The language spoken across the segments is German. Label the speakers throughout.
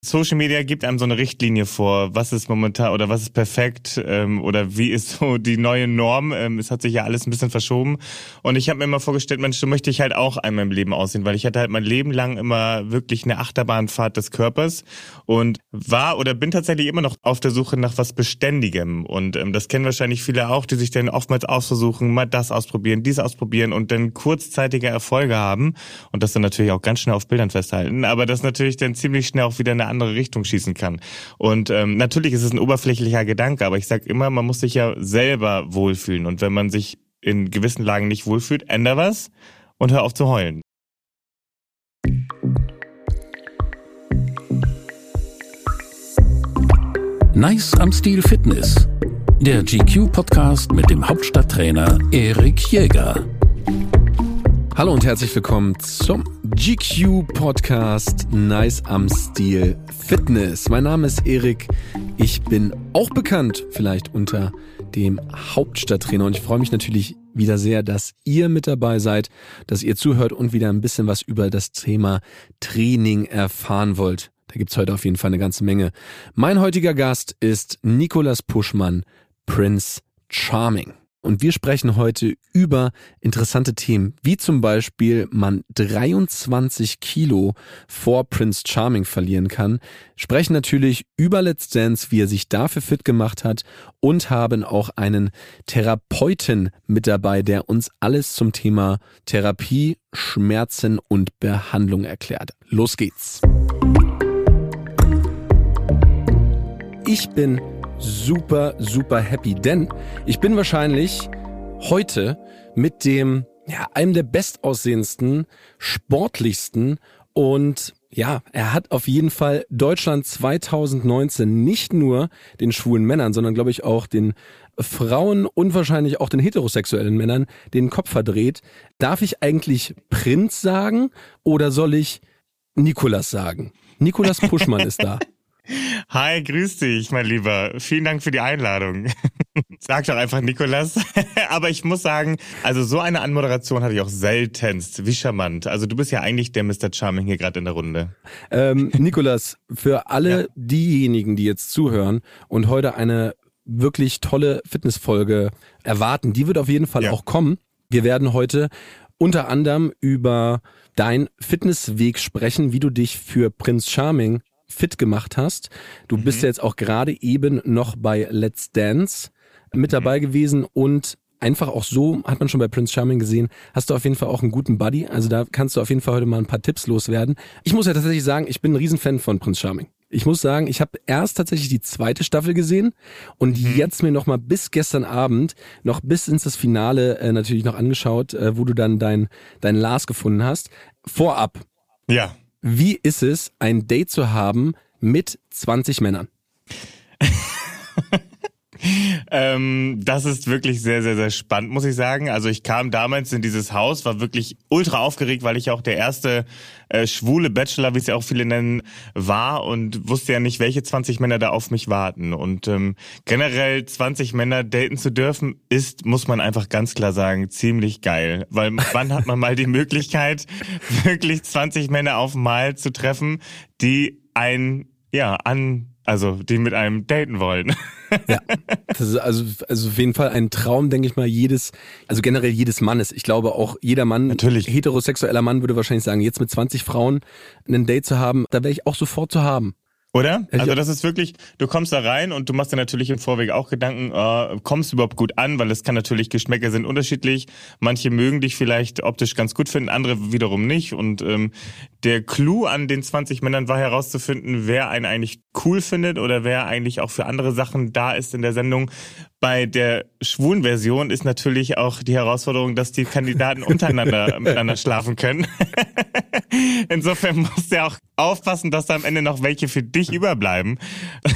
Speaker 1: Social Media gibt einem so eine Richtlinie vor, was ist momentan oder was ist perfekt ähm, oder wie ist so die neue Norm. Ähm, es hat sich ja alles ein bisschen verschoben. Und ich habe mir immer vorgestellt, Mensch, so möchte ich halt auch einmal im Leben aussehen, weil ich hatte halt mein Leben lang immer wirklich eine Achterbahnfahrt des Körpers und war oder bin tatsächlich immer noch auf der Suche nach was Beständigem. Und ähm, das kennen wahrscheinlich viele auch, die sich dann oftmals ausversuchen, mal das ausprobieren, dies ausprobieren und dann kurzzeitige Erfolge haben und das dann natürlich auch ganz schnell auf Bildern festhalten, aber das natürlich dann ziemlich schnell auch wieder eine andere Richtung schießen kann. Und ähm, natürlich ist es ein oberflächlicher Gedanke, aber ich sage immer, man muss sich ja selber wohlfühlen. Und wenn man sich in gewissen Lagen nicht wohlfühlt, änder was und hör auf zu heulen.
Speaker 2: Nice am Stil Fitness. Der GQ-Podcast mit dem Hauptstadttrainer Erik Jäger.
Speaker 3: Hallo und herzlich willkommen zum GQ Podcast Nice am Stil Fitness. Mein Name ist Erik. Ich bin auch bekannt vielleicht unter dem Hauptstadttrainer und ich freue mich natürlich wieder sehr, dass ihr mit dabei seid, dass ihr zuhört und wieder ein bisschen was über das Thema Training erfahren wollt. Da gibt's heute auf jeden Fall eine ganze Menge. Mein heutiger Gast ist Nikolas Puschmann, Prince Charming. Und wir sprechen heute über interessante Themen, wie zum Beispiel man 23 Kilo vor Prince Charming verlieren kann, sprechen natürlich über Let's Dance, wie er sich dafür fit gemacht hat und haben auch einen Therapeuten mit dabei, der uns alles zum Thema Therapie, Schmerzen und Behandlung erklärt. Los geht's. Ich bin super, super happy, denn ich bin wahrscheinlich heute mit dem, ja, einem der bestaussehendsten, sportlichsten und ja, er hat auf jeden Fall Deutschland 2019 nicht nur den schwulen Männern, sondern glaube ich auch den Frauen und wahrscheinlich auch den heterosexuellen Männern den Kopf verdreht. Darf ich eigentlich Prinz sagen oder soll ich Nikolas sagen? Nikolas Puschmann ist da.
Speaker 1: Hi, grüß dich, mein Lieber. Vielen Dank für die Einladung. Sag doch einfach Nikolas. Aber ich muss sagen, also so eine Anmoderation hatte ich auch seltenst. Wie charmant. Also du bist ja eigentlich der Mr. Charming hier gerade in der Runde.
Speaker 3: Ähm, Nikolas, für alle ja. diejenigen, die jetzt zuhören und heute eine wirklich tolle Fitnessfolge erwarten, die wird auf jeden Fall ja. auch kommen. Wir werden heute unter anderem über dein Fitnessweg sprechen, wie du dich für Prinz Charming fit gemacht hast. Du mhm. bist ja jetzt auch gerade eben noch bei Let's Dance mit dabei mhm. gewesen und einfach auch so, hat man schon bei Prince Charming gesehen, hast du auf jeden Fall auch einen guten Buddy. Also da kannst du auf jeden Fall heute mal ein paar Tipps loswerden. Ich muss ja tatsächlich sagen, ich bin ein Riesenfan von Prince Charming. Ich muss sagen, ich habe erst tatsächlich die zweite Staffel gesehen und mhm. jetzt mir noch mal bis gestern Abend noch bis ins das Finale äh, natürlich noch angeschaut, äh, wo du dann dein dein Lars gefunden hast. Vorab.
Speaker 1: Ja.
Speaker 3: Wie ist es, ein Date zu haben mit 20 Männern?
Speaker 1: ähm, das ist wirklich sehr, sehr, sehr spannend, muss ich sagen. Also ich kam damals in dieses Haus, war wirklich ultra aufgeregt, weil ich auch der erste äh, schwule Bachelor, wie es ja auch viele nennen, war und wusste ja nicht, welche 20 Männer da auf mich warten. Und ähm, generell 20 Männer daten zu dürfen, ist, muss man einfach ganz klar sagen, ziemlich geil. Weil wann hat man mal die Möglichkeit, wirklich 20 Männer auf Mal zu treffen, die ein ja, an also, die mit einem daten wollen.
Speaker 3: Ja, das ist also, also auf jeden Fall ein Traum, denke ich mal, jedes, also generell jedes Mannes. Ich glaube auch jeder Mann,
Speaker 1: Natürlich.
Speaker 3: heterosexueller Mann würde wahrscheinlich sagen, jetzt mit 20 Frauen ein Date zu haben, da wäre ich auch sofort zu haben.
Speaker 1: Oder? Also das ist wirklich, du kommst da rein und du machst dir natürlich im Vorweg auch Gedanken, äh, kommst du überhaupt gut an, weil es kann natürlich, Geschmäcker sind unterschiedlich. Manche mögen dich vielleicht optisch ganz gut finden, andere wiederum nicht. Und ähm, der Clou an den 20 Männern war herauszufinden, wer einen eigentlich cool findet oder wer eigentlich auch für andere Sachen da ist in der Sendung. Bei der schwulen Version ist natürlich auch die Herausforderung, dass die Kandidaten untereinander miteinander schlafen können. Insofern musst du ja auch aufpassen, dass da am Ende noch welche für dich überbleiben.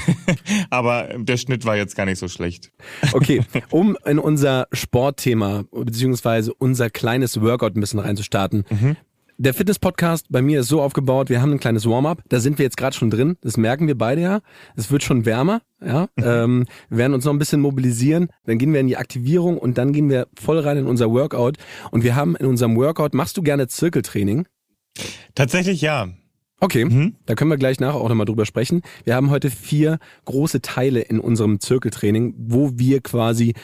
Speaker 1: Aber der Schnitt war jetzt gar nicht so schlecht.
Speaker 3: Okay, um in unser Sportthema beziehungsweise unser kleines Workout ein bisschen reinzustarten. Mhm. Der Fitness-Podcast bei mir ist so aufgebaut, wir haben ein kleines Warm-up, da sind wir jetzt gerade schon drin, das merken wir beide ja. Es wird schon wärmer, ja. Mhm. Ähm, wir werden uns noch ein bisschen mobilisieren, dann gehen wir in die Aktivierung und dann gehen wir voll rein in unser Workout. Und wir haben in unserem Workout, machst du gerne Zirkeltraining?
Speaker 1: Tatsächlich ja.
Speaker 3: Okay, mhm. da können wir gleich nachher auch nochmal drüber sprechen. Wir haben heute vier große Teile in unserem Zirkeltraining, wo wir quasi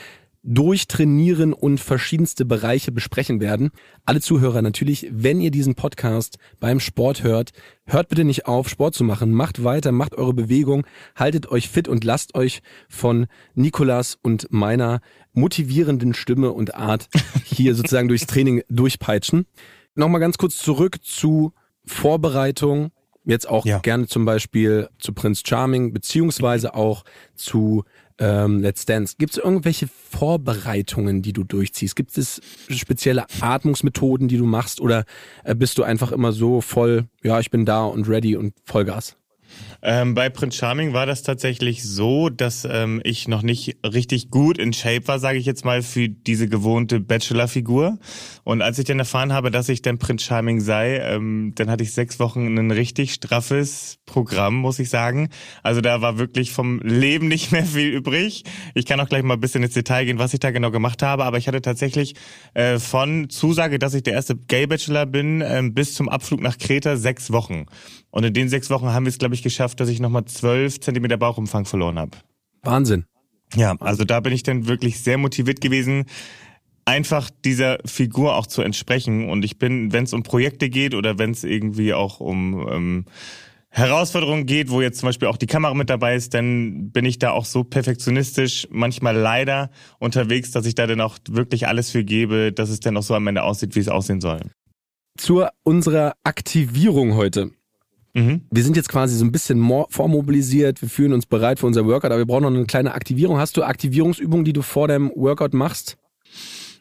Speaker 3: durchtrainieren und verschiedenste Bereiche besprechen werden. Alle Zuhörer natürlich, wenn ihr diesen Podcast beim Sport hört, hört bitte nicht auf, Sport zu machen. Macht weiter, macht eure Bewegung, haltet euch fit und lasst euch von Nikolas und meiner motivierenden Stimme und Art hier sozusagen durchs Training durchpeitschen. Nochmal ganz kurz zurück zu Vorbereitung. Jetzt auch ja. gerne zum Beispiel zu Prince Charming, beziehungsweise auch zu ähm, Let's Dance. Gibt es irgendwelche Vorbereitungen, die du durchziehst? Gibt es spezielle Atmungsmethoden, die du machst? Oder äh, bist du einfach immer so voll, ja, ich bin da und ready und Vollgas?
Speaker 1: Ähm, bei Prince Charming war das tatsächlich so, dass ähm, ich noch nicht richtig gut in Shape war, sage ich jetzt mal, für diese gewohnte Bachelor-Figur. Und als ich dann erfahren habe, dass ich dann Prince Charming sei, ähm, dann hatte ich sechs Wochen ein richtig straffes Programm, muss ich sagen. Also da war wirklich vom Leben nicht mehr viel übrig. Ich kann auch gleich mal ein bisschen ins Detail gehen, was ich da genau gemacht habe. Aber ich hatte tatsächlich äh, von Zusage, dass ich der erste Gay-Bachelor bin, äh, bis zum Abflug nach Kreta sechs Wochen. Und in den sechs Wochen haben wir es, glaube ich, geschafft, dass ich nochmal zwölf Zentimeter Bauchumfang verloren habe.
Speaker 3: Wahnsinn.
Speaker 1: Ja, also da bin ich dann wirklich sehr motiviert gewesen, einfach dieser Figur auch zu entsprechen. Und ich bin, wenn es um Projekte geht oder wenn es irgendwie auch um ähm, Herausforderungen geht, wo jetzt zum Beispiel auch die Kamera mit dabei ist, dann bin ich da auch so perfektionistisch, manchmal leider unterwegs, dass ich da dann auch wirklich alles für gebe, dass es dann auch so am Ende aussieht, wie es aussehen soll.
Speaker 3: Zu unserer Aktivierung heute. Mhm. Wir sind jetzt quasi so ein bisschen vormobilisiert, wir fühlen uns bereit für unser Workout, aber wir brauchen noch eine kleine Aktivierung. Hast du Aktivierungsübungen, die du vor deinem Workout machst?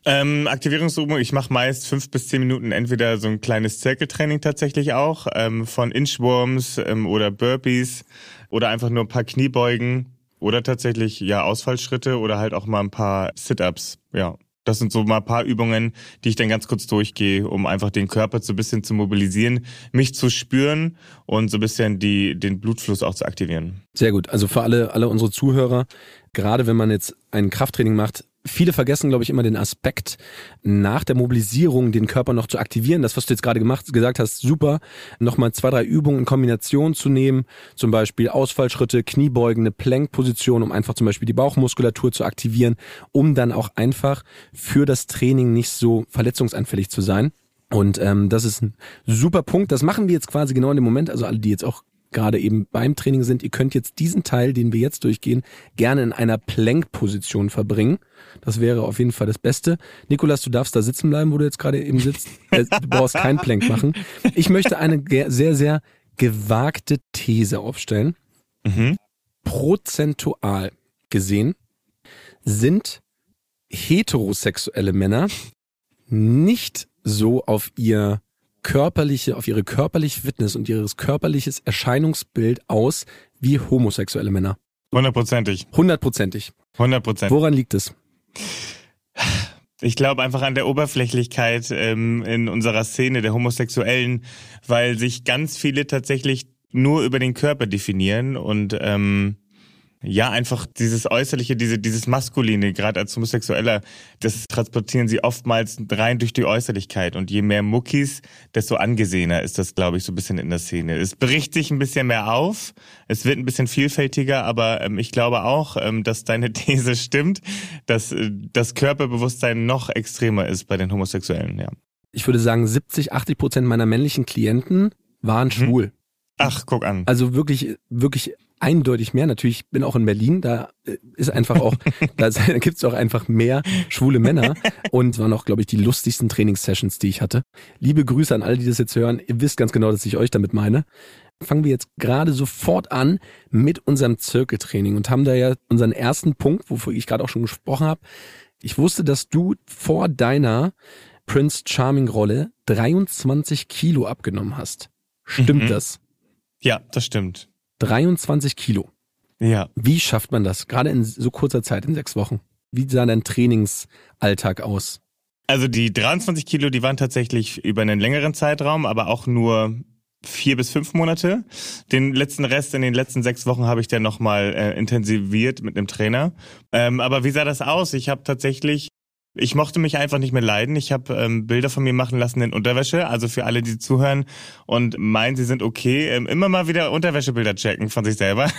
Speaker 1: Ähm, Aktivierungsübung, ich mache meist fünf bis zehn Minuten entweder so ein kleines Zirkeltraining tatsächlich auch, ähm, von Inchworms ähm, oder Burpees oder einfach nur ein paar Kniebeugen oder tatsächlich ja Ausfallschritte oder halt auch mal ein paar Sit-ups, ja. Das sind so mal paar Übungen, die ich dann ganz kurz durchgehe, um einfach den Körper so ein bisschen zu mobilisieren, mich zu spüren und so ein bisschen die, den Blutfluss auch zu aktivieren.
Speaker 3: Sehr gut. Also für alle, alle unsere Zuhörer, gerade wenn man jetzt ein Krafttraining macht, viele vergessen, glaube ich, immer den Aspekt, nach der Mobilisierung den Körper noch zu aktivieren. Das, was du jetzt gerade gemacht, gesagt hast, super. Nochmal zwei, drei Übungen in Kombination zu nehmen. Zum Beispiel Ausfallschritte, Kniebeugen, Plank-Position, um einfach zum Beispiel die Bauchmuskulatur zu aktivieren, um dann auch einfach für das Training nicht so verletzungsanfällig zu sein. Und ähm, das ist ein super Punkt. Das machen wir jetzt quasi genau in dem Moment. Also alle, die jetzt auch gerade eben beim Training sind, ihr könnt jetzt diesen Teil, den wir jetzt durchgehen, gerne in einer Plank-Position verbringen. Das wäre auf jeden Fall das Beste. Nikolas, du darfst da sitzen bleiben, wo du jetzt gerade eben sitzt. Äh, du brauchst kein Plank machen. Ich möchte eine sehr, sehr gewagte These aufstellen. Mhm. Prozentual gesehen sind heterosexuelle Männer nicht so auf ihr körperliche, auf ihre körperliche Fitness und ihres körperliches Erscheinungsbild aus wie homosexuelle Männer.
Speaker 1: Hundertprozentig.
Speaker 3: Hundertprozentig.
Speaker 1: Hundertprozentig.
Speaker 3: Woran liegt es?
Speaker 1: Ich glaube einfach an der Oberflächlichkeit ähm, in unserer Szene der Homosexuellen, weil sich ganz viele tatsächlich nur über den Körper definieren und ähm, ja, einfach dieses Äußerliche, diese, dieses Maskuline, gerade als Homosexueller, das transportieren sie oftmals rein durch die Äußerlichkeit. Und je mehr Muckis, desto angesehener ist das, glaube ich, so ein bisschen in der Szene. Es bricht sich ein bisschen mehr auf, es wird ein bisschen vielfältiger, aber ähm, ich glaube auch, ähm, dass deine These stimmt, dass äh, das Körperbewusstsein noch extremer ist bei den Homosexuellen, ja.
Speaker 3: Ich würde sagen, 70, 80 Prozent meiner männlichen Klienten waren mhm. schwul. Hm.
Speaker 1: Ach, guck an.
Speaker 3: Also wirklich, wirklich eindeutig mehr. Natürlich bin auch in Berlin, da äh, ist einfach auch, da, da gibt es auch einfach mehr schwule Männer und waren auch, glaube ich, die lustigsten Trainingssessions, die ich hatte. Liebe Grüße an alle, die das jetzt hören. Ihr wisst ganz genau, dass ich euch damit meine. Fangen wir jetzt gerade sofort an mit unserem Zirkeltraining und haben da ja unseren ersten Punkt, wofür ich gerade auch schon gesprochen habe. Ich wusste, dass du vor deiner Prince Charming Rolle 23 Kilo abgenommen hast. Stimmt mhm. das?
Speaker 1: Ja, das stimmt.
Speaker 3: 23 Kilo.
Speaker 1: Ja.
Speaker 3: Wie schafft man das? Gerade in so kurzer Zeit, in sechs Wochen. Wie sah dein Trainingsalltag aus?
Speaker 1: Also die 23 Kilo, die waren tatsächlich über einen längeren Zeitraum, aber auch nur vier bis fünf Monate. Den letzten Rest in den letzten sechs Wochen habe ich dann nochmal äh, intensiviert mit einem Trainer. Ähm, aber wie sah das aus? Ich habe tatsächlich Ich mochte mich einfach nicht mehr leiden. Ich habe ähm, Bilder von mir machen lassen in Unterwäsche. Also für alle, die zuhören und meinen, sie sind okay, ähm, immer mal wieder Unterwäschebilder checken von sich selber.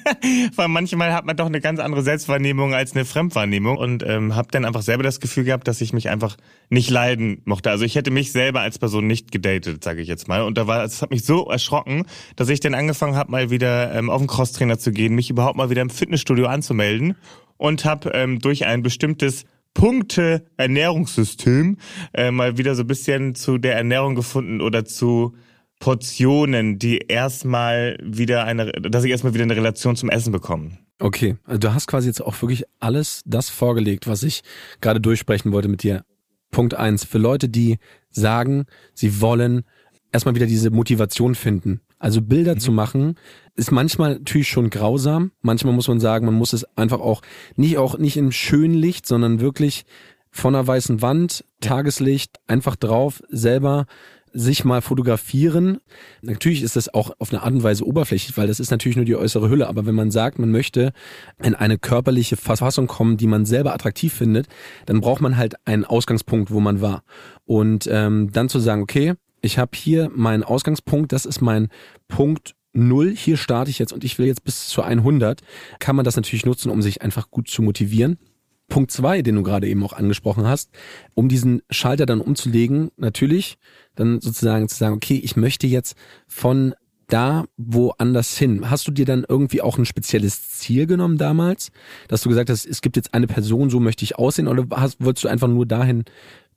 Speaker 1: Weil manchmal hat man doch eine ganz andere Selbstwahrnehmung als eine Fremdwahrnehmung und ähm, habe dann einfach selber das Gefühl gehabt, dass ich mich einfach nicht leiden mochte. Also ich hätte mich selber als Person nicht gedatet, sage ich jetzt mal. Und da war, es hat mich so erschrocken, dass ich dann angefangen habe, mal wieder ähm, auf den Crosstrainer zu gehen, mich überhaupt mal wieder im Fitnessstudio anzumelden und habe ähm, durch ein bestimmtes Punkte Ernährungssystem äh, mal wieder so ein bisschen zu der Ernährung gefunden oder zu Portionen, die erstmal wieder eine, dass ich erstmal wieder eine Relation zum Essen bekomme.
Speaker 3: Okay, also du hast quasi jetzt auch wirklich alles das vorgelegt, was ich gerade durchsprechen wollte mit dir. Punkt eins Für Leute, die sagen, sie wollen erstmal wieder diese Motivation finden. Also Bilder mhm. zu machen, ist manchmal natürlich schon grausam. Manchmal muss man sagen, man muss es einfach auch nicht auch nicht im schönen Licht, sondern wirklich von einer weißen Wand, Tageslicht, einfach drauf, selber sich mal fotografieren. Natürlich ist das auch auf eine Art und Weise oberflächlich, weil das ist natürlich nur die äußere Hülle. Aber wenn man sagt, man möchte in eine körperliche Verfassung kommen, die man selber attraktiv findet, dann braucht man halt einen Ausgangspunkt, wo man war. Und ähm, dann zu sagen, okay, ich habe hier meinen Ausgangspunkt, das ist mein Punkt Null, hier starte ich jetzt und ich will jetzt bis zu 100, kann man das natürlich nutzen, um sich einfach gut zu motivieren. Punkt zwei, den du gerade eben auch angesprochen hast, um diesen Schalter dann umzulegen, natürlich, dann sozusagen zu sagen, okay, ich möchte jetzt von da woanders hin. Hast du dir dann irgendwie auch ein spezielles Ziel genommen damals, dass du gesagt hast, es gibt jetzt eine Person, so möchte ich aussehen, oder hast, wolltest du einfach nur dahin,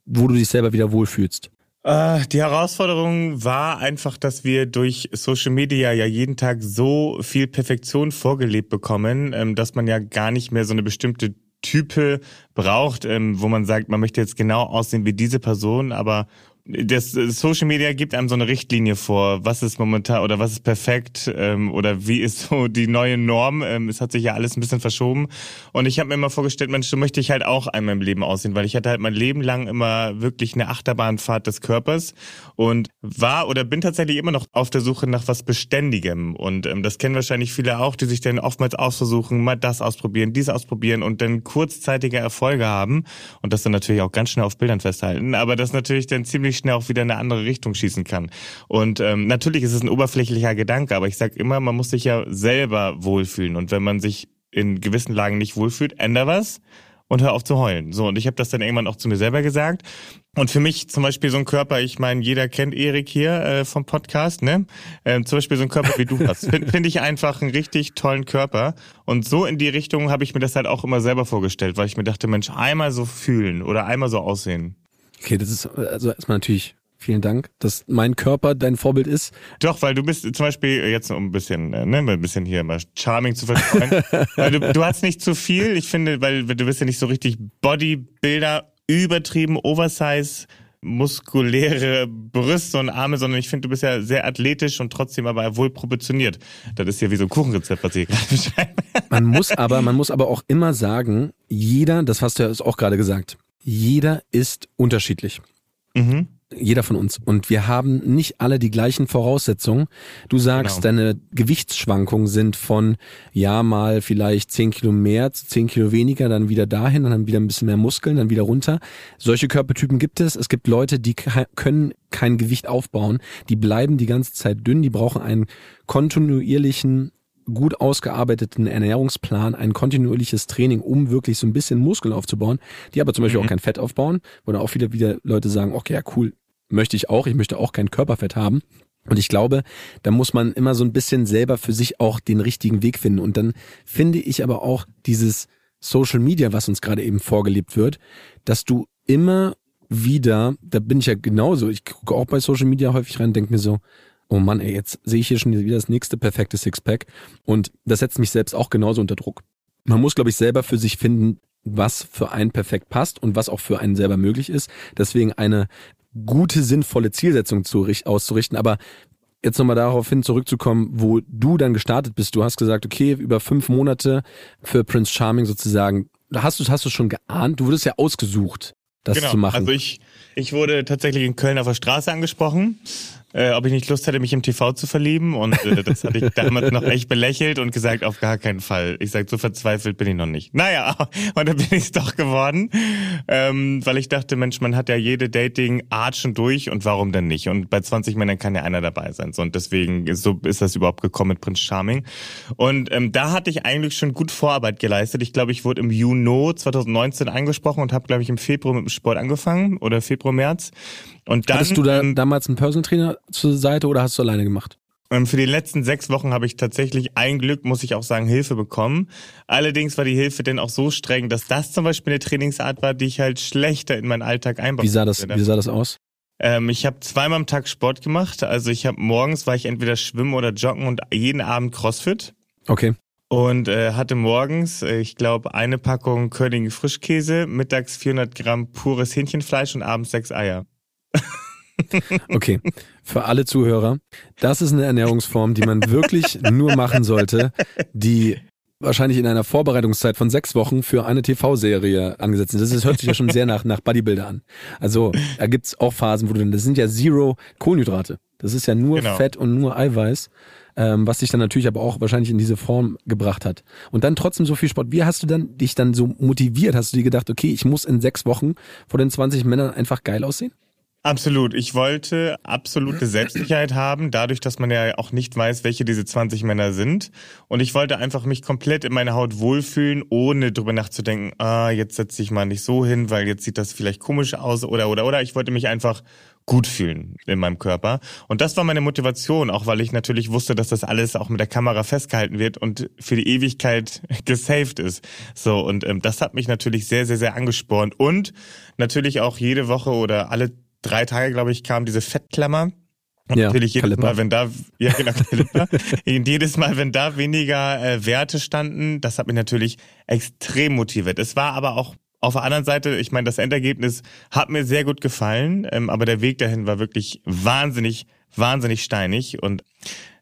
Speaker 3: wo du dich selber wieder wohlfühlst?
Speaker 1: Äh, die Herausforderung war einfach, dass wir durch Social Media ja jeden Tag so viel Perfektion vorgelebt bekommen, ähm, dass man ja gar nicht mehr so eine bestimmte Type braucht, ähm, wo man sagt, man möchte jetzt genau aussehen wie diese Person, aber das Social Media gibt einem so eine Richtlinie vor, was ist momentan oder was ist perfekt ähm, oder wie ist so die neue Norm. Ähm, es hat sich ja alles ein bisschen verschoben. Und ich habe mir immer vorgestellt, Mensch, so möchte ich halt auch einmal im Leben aussehen, weil ich hatte halt mein Leben lang immer wirklich eine Achterbahnfahrt des Körpers und war oder bin tatsächlich immer noch auf der Suche nach was Beständigem. Und ähm, das kennen wahrscheinlich viele auch, die sich dann oftmals ausversuchen, mal das ausprobieren, dies ausprobieren und dann kurzzeitige Erfolge haben und das dann natürlich auch ganz schnell auf Bildern festhalten, aber das natürlich dann ziemlich schnell auch wieder in eine andere Richtung schießen kann. Und ähm, natürlich ist es ein oberflächlicher Gedanke, aber ich sag immer, man muss sich ja selber wohlfühlen. Und wenn man sich in gewissen Lagen nicht wohlfühlt, änder was und hör auf zu heulen. So, und ich habe das dann irgendwann auch zu mir selber gesagt. Und für mich zum Beispiel so ein Körper, ich meine, jeder kennt Erik hier äh, vom Podcast, ne? Ähm, zum Beispiel so ein Körper wie du hast. Finde find ich einfach einen richtig tollen Körper. Und so in die Richtung habe ich mir das halt auch immer selber vorgestellt, weil ich mir dachte, Mensch, einmal so fühlen oder einmal so aussehen.
Speaker 3: Okay, das ist also erstmal natürlich Vielen Dank, dass mein Körper dein Vorbild ist.
Speaker 1: Doch, weil du bist zum Beispiel jetzt um ein bisschen, äh, ne, ein bisschen hier mal charming zu verstehen. weil du, du hast nicht zu viel. Ich finde, weil du bist ja nicht so richtig Bodybuilder, übertrieben, Oversize, muskuläre Brüste und Arme, sondern ich finde, du bist ja sehr athletisch und trotzdem aber wohl proportioniert. Das ist ja wie so ein Kuchenrezept, was ich gerade beschreibe.
Speaker 3: Man muss aber, man muss aber auch immer sagen, jeder, das hast du ja auch gerade gesagt, jeder ist unterschiedlich. Mhm. Jeder von uns. Und wir haben nicht alle die gleichen Voraussetzungen. Du sagst, genau. deine Gewichtsschwankungen sind von, ja, mal vielleicht zehn Kilo mehr zu zehn Kilo weniger, dann wieder dahin, dann wieder ein bisschen mehr Muskeln, dann wieder runter. Solche Körpertypen gibt es. Es gibt Leute, die können kein Gewicht aufbauen. Die bleiben die ganze Zeit dünn. Die brauchen einen kontinuierlichen gut ausgearbeiteten Ernährungsplan, ein kontinuierliches Training, um wirklich so ein bisschen Muskeln aufzubauen, die aber zum Beispiel mhm. auch kein Fett aufbauen, wo dann auch wieder wieder Leute sagen, okay, ja cool, möchte ich auch, ich möchte auch kein Körperfett haben. Und ich glaube, da muss man immer so ein bisschen selber für sich auch den richtigen Weg finden. Und dann finde ich aber auch dieses Social Media, was uns gerade eben vorgelebt wird, dass du immer wieder, da bin ich ja genauso, ich gucke auch bei Social Media häufig rein, denke mir so, oh Mann, ey, jetzt sehe ich hier schon wieder das nächste perfekte Sixpack. Und das setzt mich selbst auch genauso unter Druck. Man muss, glaube ich, selber für sich finden, was für einen perfekt passt und was auch für einen selber möglich ist. Deswegen eine gute, sinnvolle Zielsetzung zu, auszurichten. Aber jetzt nochmal darauf hin zurückzukommen, wo du dann gestartet bist. Du hast gesagt, okay, über fünf Monate für Prince Charming sozusagen. Hast du, hast du schon geahnt? Du wurdest ja ausgesucht, das
Speaker 1: genau.
Speaker 3: zu machen.
Speaker 1: Also ich, ich wurde tatsächlich in Köln auf der Straße angesprochen äh, ob ich nicht Lust hätte, mich im TV zu verlieben. Und äh, das hatte ich damals noch echt belächelt und gesagt, auf gar keinen Fall. Ich sag, so verzweifelt bin ich noch nicht. Naja, und dann bin ich es doch geworden, ähm, weil ich dachte, Mensch, man hat ja jede Dating-Art schon durch und warum denn nicht? Und bei 20 Männern kann ja einer dabei sein. So, und deswegen so ist das überhaupt gekommen mit Prinz Charming. Und ähm, da hatte ich eigentlich schon gut Vorarbeit geleistet. Ich glaube, ich wurde im Juni 2019 angesprochen und habe, glaube ich, im Februar mit dem Sport angefangen oder Februar, März. Und dann,
Speaker 3: Hattest du da ähm, damals einen Personal Trainer zur Seite oder hast du alleine gemacht?
Speaker 1: Ähm, für die letzten sechs Wochen habe ich tatsächlich ein Glück, muss ich auch sagen, Hilfe bekommen. Allerdings war die Hilfe denn auch so streng, dass das zum Beispiel eine Trainingsart war, die ich halt schlechter in meinen Alltag einbauen
Speaker 3: Wie sah das, wie sah das aus?
Speaker 1: Ähm, ich habe zweimal am Tag Sport gemacht. Also ich habe morgens war ich entweder schwimmen oder joggen und jeden Abend Crossfit.
Speaker 3: Okay.
Speaker 1: Und äh, hatte morgens, äh, ich glaube, eine Packung Körnigen Frischkäse, mittags 400 Gramm pures Hähnchenfleisch und abends sechs Eier.
Speaker 3: Okay, für alle Zuhörer, das ist eine Ernährungsform, die man wirklich nur machen sollte, die wahrscheinlich in einer Vorbereitungszeit von sechs Wochen für eine TV-Serie angesetzt ist. Das ist, hört sich ja schon sehr nach, nach Bodybuilder an. Also da gibt's auch Phasen, wo du, das sind ja Zero Kohlenhydrate. Das ist ja nur genau. Fett und nur Eiweiß, ähm, was dich dann natürlich aber auch wahrscheinlich in diese Form gebracht hat. Und dann trotzdem so viel Sport. Wie hast du dann dich dann so motiviert? Hast du dir gedacht, okay, ich muss in sechs Wochen vor den 20 Männern einfach geil aussehen?
Speaker 1: Absolut. Ich wollte absolute Selbstsicherheit haben, dadurch, dass man ja auch nicht weiß, welche diese 20 Männer sind. Und ich wollte einfach mich komplett in meiner Haut wohlfühlen, ohne drüber nachzudenken, ah, jetzt setze ich mal nicht so hin, weil jetzt sieht das vielleicht komisch aus oder, oder, oder. Ich wollte mich einfach gut fühlen in meinem Körper. Und das war meine Motivation, auch weil ich natürlich wusste, dass das alles auch mit der Kamera festgehalten wird und für die Ewigkeit gesaved ist. So, und ähm, das hat mich natürlich sehr, sehr, sehr angespornt. Und natürlich auch jede Woche oder alle drei Tage, glaube ich, kam diese Fettklammer. Und ja, natürlich jedes Kalipper. Mal, wenn da, ja genau, jedes Mal, wenn da weniger äh, Werte standen, das hat mich natürlich extrem motiviert. Es war aber auch auf der anderen Seite, ich meine, das Endergebnis hat mir sehr gut gefallen, ähm, aber der Weg dahin war wirklich wahnsinnig, wahnsinnig steinig und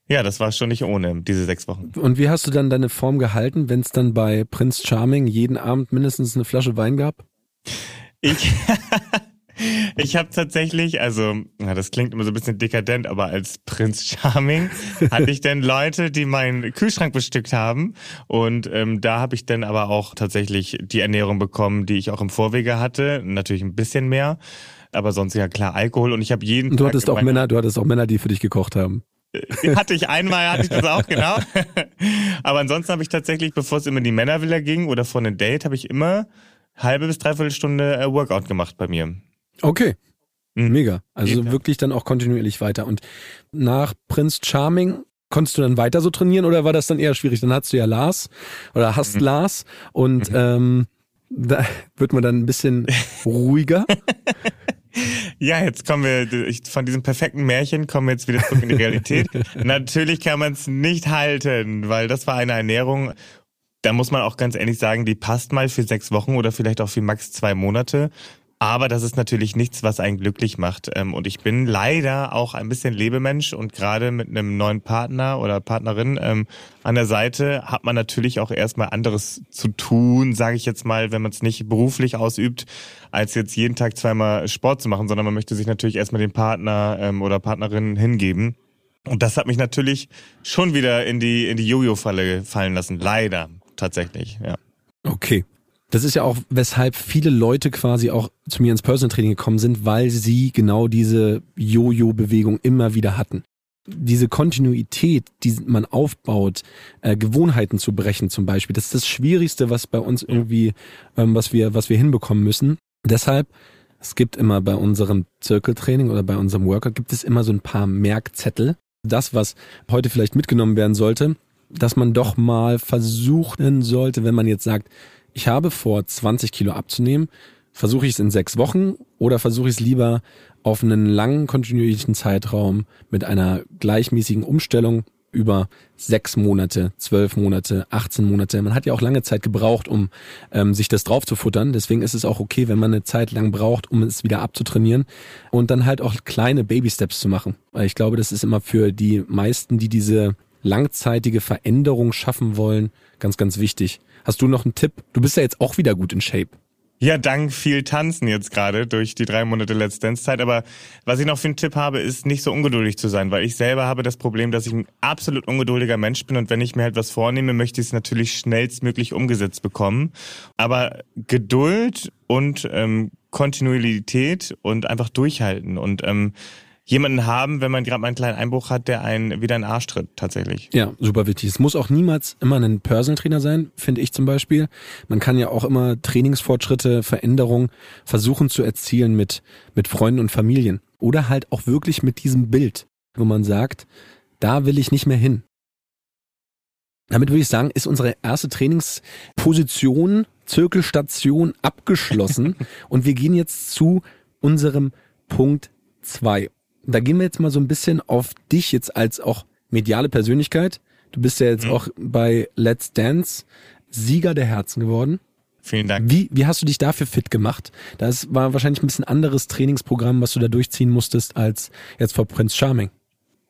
Speaker 1: ja, das war schon nicht ohne, diese sechs Wochen.
Speaker 3: Und wie hast du dann deine Form gehalten, wenn es dann bei Prince Charming jeden Abend mindestens eine Flasche Wein gab?
Speaker 1: Ich, Ich habe tatsächlich, also na, das klingt immer so ein bisschen dekadent, aber als Prinz Charming hatte ich dann Leute, die meinen Kühlschrank bestückt haben und ähm, da habe ich dann aber auch tatsächlich die Ernährung bekommen, die ich auch im Vorwege hatte, natürlich ein bisschen mehr, aber sonst ja klar Alkohol und ich habe jeden
Speaker 3: und du hattest auch Männer, du hattest auch Männer, die für dich gekocht haben.
Speaker 1: Äh, hatte ich einmal, hatte ich das auch, genau. Aber ansonsten habe ich tatsächlich, bevor es immer in die Männervilla ging oder vor einem Date, habe ich immer halbe bis dreiviertel Stunde äh, Workout gemacht bei mir.
Speaker 3: Okay. Mhm. Mega. Also Geht, wirklich dann auch kontinuierlich weiter. Und nach Prince Charming konntest du dann weiter so trainieren oder war das dann eher schwierig? Dann hast du ja Lars oder hast mhm. Lars und mhm. ähm, da wird man dann ein bisschen ruhiger.
Speaker 1: Ja, jetzt kommen wir von diesem perfekten Märchen kommen wir jetzt wieder zurück in die Realität. Natürlich kann man es nicht halten, weil das war eine Ernährung. Da muss man auch ganz ehrlich sagen, die passt mal für sechs Wochen oder vielleicht auch für max zwei Monate. Aber das ist natürlich nichts, was einen glücklich macht. Ähm, und ich bin leider auch ein bisschen Lebemensch und gerade mit einem neuen Partner oder Partnerin ähm, an der Seite hat man natürlich auch erstmal anderes zu tun, sage ich jetzt mal, wenn man es nicht beruflich ausübt, als jetzt jeden Tag zweimal Sport zu machen, sondern man möchte sich natürlich erstmal dem Partner ähm, oder Partnerin hingeben. Und das hat mich natürlich schon wieder in die in die Jojo-Falle fallen lassen. Leider tatsächlich, ja.
Speaker 3: Okay. Das ist ja auch, weshalb viele Leute quasi auch zu mir ins Personal Training gekommen sind, weil sie genau diese Jojo-Bewegung immer wieder hatten. Diese Kontinuität, die man aufbaut, äh, Gewohnheiten zu brechen zum Beispiel, das ist das Schwierigste, was bei uns irgendwie, ähm, was wir, was wir hinbekommen müssen. Deshalb, es gibt immer bei unserem Zirkeltraining oder bei unserem Workout gibt es immer so ein paar Merkzettel. Das, was heute vielleicht mitgenommen werden sollte, dass man doch mal versuchen sollte, wenn man jetzt sagt, ich habe vor, 20 Kilo abzunehmen, versuche ich es in sechs Wochen oder versuche ich es lieber auf einen langen, kontinuierlichen Zeitraum mit einer gleichmäßigen Umstellung über sechs Monate, zwölf Monate, 18 Monate. Man hat ja auch lange Zeit gebraucht, um ähm, sich das drauf zu futtern. Deswegen ist es auch okay, wenn man eine Zeit lang braucht, um es wieder abzutrainieren und dann halt auch kleine Baby-Steps zu machen. Weil ich glaube, das ist immer für die meisten, die diese langzeitige Veränderung schaffen wollen, ganz, ganz wichtig. Hast du noch einen Tipp? Du bist ja jetzt auch wieder gut in Shape.
Speaker 1: Ja, dank viel Tanzen jetzt gerade durch die drei Monate Let's Dance Zeit. Aber was ich noch für einen Tipp habe, ist nicht so ungeduldig zu sein, weil ich selber habe das Problem, dass ich ein absolut ungeduldiger Mensch bin und wenn ich mir halt was vornehme, möchte ich es natürlich schnellstmöglich umgesetzt bekommen. Aber Geduld und ähm, Kontinuität und einfach durchhalten und ähm, jemanden haben, wenn man gerade mal einen kleinen Einbruch hat, der einen wieder in den Arsch tritt, tatsächlich.
Speaker 3: Ja, super wichtig. Es muss auch niemals immer ein Personal Trainer sein, finde ich zum Beispiel. Man kann ja auch immer Trainingsfortschritte, Veränderungen versuchen zu erzielen mit, mit Freunden und Familien. Oder halt auch wirklich mit diesem Bild, wo man sagt, da will ich nicht mehr hin. Damit würde ich sagen, ist unsere erste Trainingsposition, Zirkelstation abgeschlossen und wir gehen jetzt zu unserem Punkt zwei da gehen wir jetzt mal so ein bisschen auf dich jetzt als auch mediale Persönlichkeit. Du bist ja jetzt mhm. auch bei Let's Dance Sieger der Herzen geworden.
Speaker 1: Vielen Dank.
Speaker 3: Wie, wie hast du dich dafür fit gemacht? Das war wahrscheinlich ein bisschen anderes Trainingsprogramm, was du da durchziehen musstest, als jetzt vor Prince Charming.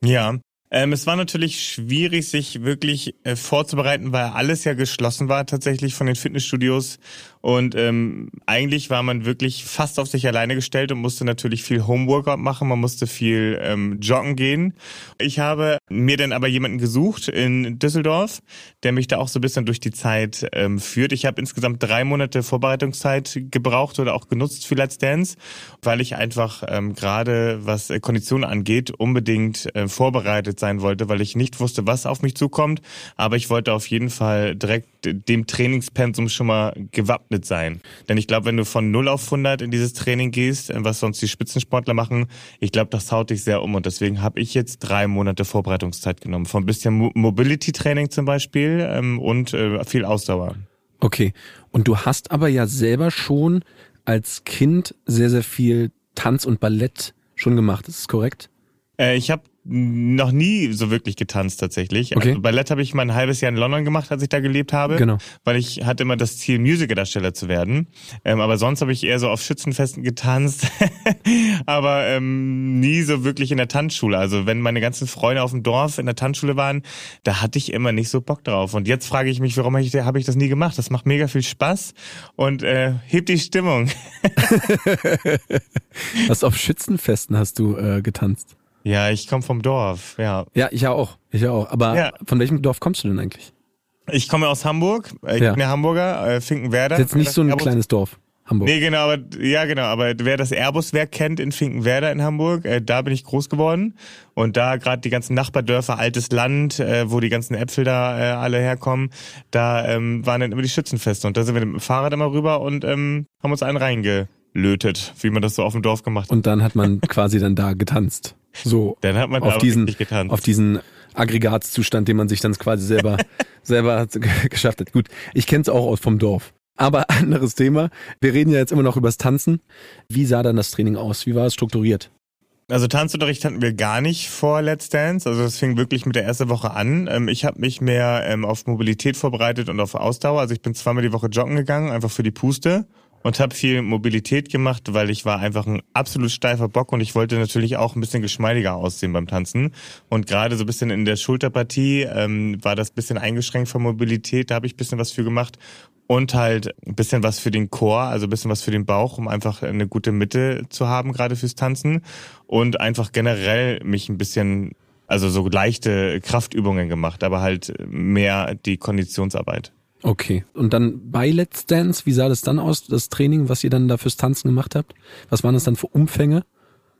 Speaker 1: Ja, ähm, es war natürlich schwierig, sich wirklich äh, vorzubereiten, weil alles ja geschlossen war tatsächlich von den Fitnessstudios. Und ähm, eigentlich war man wirklich fast auf sich alleine gestellt und musste natürlich viel Homeworkout machen. Man musste viel ähm, joggen gehen. Ich habe mir dann aber jemanden gesucht in Düsseldorf, der mich da auch so ein bisschen durch die Zeit ähm, führt. Ich habe insgesamt drei Monate Vorbereitungszeit gebraucht oder auch genutzt für Let's Dance, weil ich einfach ähm, gerade was äh, Konditionen angeht, unbedingt äh, vorbereitet sein wollte, weil ich nicht wusste, was auf mich zukommt. Aber ich wollte auf jeden Fall direkt dem Trainingspensum schon mal gewappnet sein. Denn ich glaube, wenn du von 0 auf 100 in dieses Training gehst, was sonst die Spitzensportler machen, ich glaube, das haut dich sehr um. Und deswegen habe ich jetzt drei Monate Vorbereitungszeit genommen. Von ein bisschen Mobility-Training zum Beispiel ähm, und äh, viel Ausdauer.
Speaker 3: Okay. Und du hast aber ja selber schon als Kind sehr, sehr viel Tanz und Ballett schon gemacht. Ist das korrekt?
Speaker 1: Äh, ich habe noch nie so wirklich getanzt tatsächlich.
Speaker 3: Okay.
Speaker 1: Also Ballett habe ich mal ein halbes Jahr in London gemacht, als ich da gelebt habe.
Speaker 3: Genau.
Speaker 1: Weil ich hatte immer das Ziel, Musicaldarsteller zu werden. Ähm, aber sonst habe ich eher so auf Schützenfesten getanzt. aber ähm, nie so wirklich in der Tanzschule. Also wenn meine ganzen Freunde auf dem Dorf in der Tanzschule waren, da hatte ich immer nicht so Bock drauf. Und jetzt frage ich mich, warum habe ich, hab ich das nie gemacht? Das macht mega viel Spaß und äh, hebt die Stimmung.
Speaker 3: Was auf Schützenfesten hast du äh, getanzt?
Speaker 1: Ja, ich komme vom Dorf, ja.
Speaker 3: Ja, ich auch. Ich auch. Aber ja. von welchem Dorf kommst du denn eigentlich?
Speaker 1: Ich komme aus Hamburg. Ich ja. bin ja Hamburger, äh, Finkenwerder.
Speaker 3: Das ist jetzt nicht so ein Airbus kleines Dorf. Hamburg.
Speaker 1: Nee, genau, aber ja, genau, aber wer das Airbus-Werk kennt in Finkenwerder in Hamburg, äh, da bin ich groß geworden und da gerade die ganzen Nachbardörfer, altes Land, äh, wo die ganzen Äpfel da äh, alle herkommen, da ähm, waren dann immer die Schützenfeste und da sind wir mit dem Fahrrad immer rüber und ähm, haben uns einen reingelötet, wie man das so auf dem Dorf gemacht hat.
Speaker 3: Und dann hat man quasi dann da getanzt. So
Speaker 1: dann hat man
Speaker 3: auf diesen, auf diesen Aggregatzustand, den man sich dann quasi selber selber geschafft hat. Gut, ich kenne es auch aus vom Dorf. Aber anderes Thema. Wir reden ja jetzt immer noch übers Tanzen. Wie sah dann das Training aus? Wie war es strukturiert?
Speaker 1: Also Tanzunterricht hatten wir gar nicht vor Let's Dance. Also das fing wirklich mit der ersten Woche an. Ähm, ich habe mich mehr ähm, auf Mobilität vorbereitet und auf Ausdauer. Also ich bin zweimal die Woche joggen gegangen, einfach für die Puste und habe viel Mobilität gemacht, weil ich war einfach ein absolut steifer Bock und ich wollte natürlich auch ein bisschen geschmeidiger aussehen beim Tanzen. Und gerade so ein bisschen in der Schulterpartie ähm, war das bisschen eingeschränkt von Mobilität, da habe ich bisschen was für gemacht. Und halt ein bisschen was für den Chor, also ein bisschen was für den Bauch, um einfach eine gute Mitte zu haben, gerade fürs Tanzen. Und einfach generell mich ein bisschen also so leichte Kraftübungen gemacht, aber halt mehr die Konditionsarbeit.
Speaker 3: Okay. Und dann bei Let's Dance, wie sah das dann aus, das Training, was ihr dann da fürs Tanzen gemacht habt? Was waren das dann für Umfänge?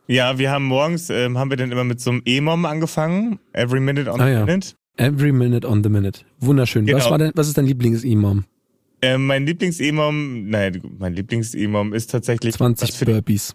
Speaker 1: Ja, wir haben morgens, ähm, haben wir dann immer mit so einem E-Mom angefangen. Every Minute on
Speaker 3: ah,
Speaker 1: the
Speaker 3: ja.
Speaker 1: Minute.
Speaker 3: Every Minute on the Minute. Wunderschön. Genau. Was war denn, was ist dein Lieblings-E-Mom?
Speaker 1: Ähm, mein Lieblings-E-Mom, nein, mein Lieblings-E-Mom ist tatsächlich
Speaker 3: 20 Burpees.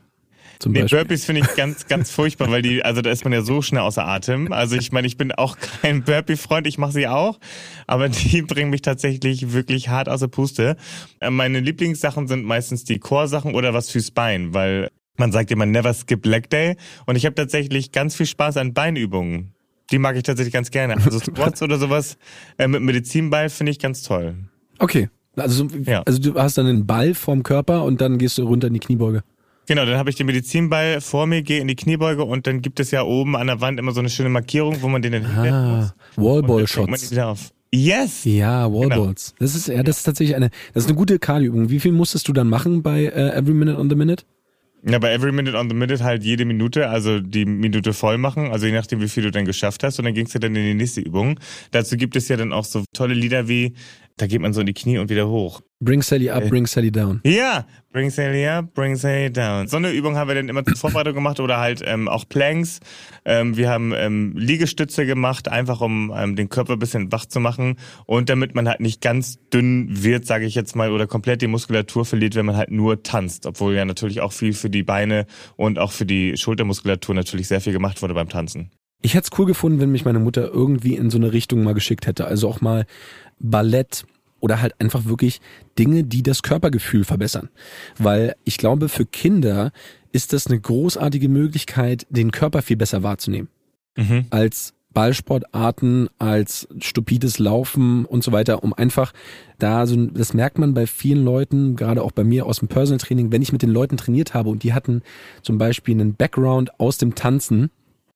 Speaker 3: Zum
Speaker 1: nee,
Speaker 3: Beispiel.
Speaker 1: Burpees finde ich ganz, ganz furchtbar, weil die, also da ist man ja so schnell außer Atem. Also ich meine, ich bin auch kein Burpee-Freund, ich mache sie auch, aber die bringen mich tatsächlich wirklich hart außer Puste. Äh, meine Lieblingssachen sind meistens die Core-Sachen oder was fürs Bein, weil man sagt immer never skip leg day und ich habe tatsächlich ganz viel Spaß an Beinübungen. Die mag ich tatsächlich ganz gerne. Also Squats oder sowas äh, mit Medizinball finde ich ganz toll.
Speaker 3: Okay. Also, ja. also du hast dann einen Ball vorm Körper und dann gehst du runter in die Kniebeuge.
Speaker 1: Genau, dann habe ich den Medizinball vor mir, gehe in die Kniebeuge und dann gibt es ja oben an der Wand immer so eine schöne Markierung, wo man den dann
Speaker 3: ah, Wallball-Shots.
Speaker 1: Yes!
Speaker 3: Ja, Wallballs. Genau. Das ist ja, das ist tatsächlich eine, das ist eine gute Kardioübung. Wie viel musstest du dann machen bei äh, Every Minute on the Minute?
Speaker 1: Ja, bei Every Minute on the Minute halt jede Minute, also die Minute voll machen, also je nachdem, wie viel du dann geschafft hast. Und dann ging's ja dann in die nächste Übung. Dazu gibt es ja dann auch so tolle Lieder wie, da geht man so in die Knie und wieder hoch.
Speaker 3: Bring Sally up, äh, bring Sally down.
Speaker 1: Ja, bring Sally up, bring Sally down. So eine Übung haben wir dann immer zur Vorbereitung gemacht oder halt ähm, auch Planks. Ähm, wir haben ähm, Liegestütze gemacht, einfach um ähm, den Körper ein bisschen wach zu machen und damit man halt nicht ganz dünn wird, sage ich jetzt mal, oder komplett die Muskulatur verliert, wenn man halt nur tanzt. Obwohl ja natürlich auch viel für die Beine und auch für die Schultermuskulatur natürlich sehr viel gemacht wurde beim Tanzen.
Speaker 3: Ich hätte es cool gefunden, wenn mich meine Mutter irgendwie in so eine Richtung mal geschickt hätte. Also auch mal Ballett oder halt einfach wirklich Dinge, die das Körpergefühl verbessern. Weil ich glaube, für Kinder ist das eine großartige Möglichkeit, den Körper viel besser wahrzunehmen. Mhm. Als Ballsportarten, als stupides Laufen und so weiter, um einfach da so, das merkt man bei vielen Leuten, gerade auch bei mir aus dem Personal Training, wenn ich mit den Leuten trainiert habe und die hatten zum Beispiel einen Background aus dem Tanzen,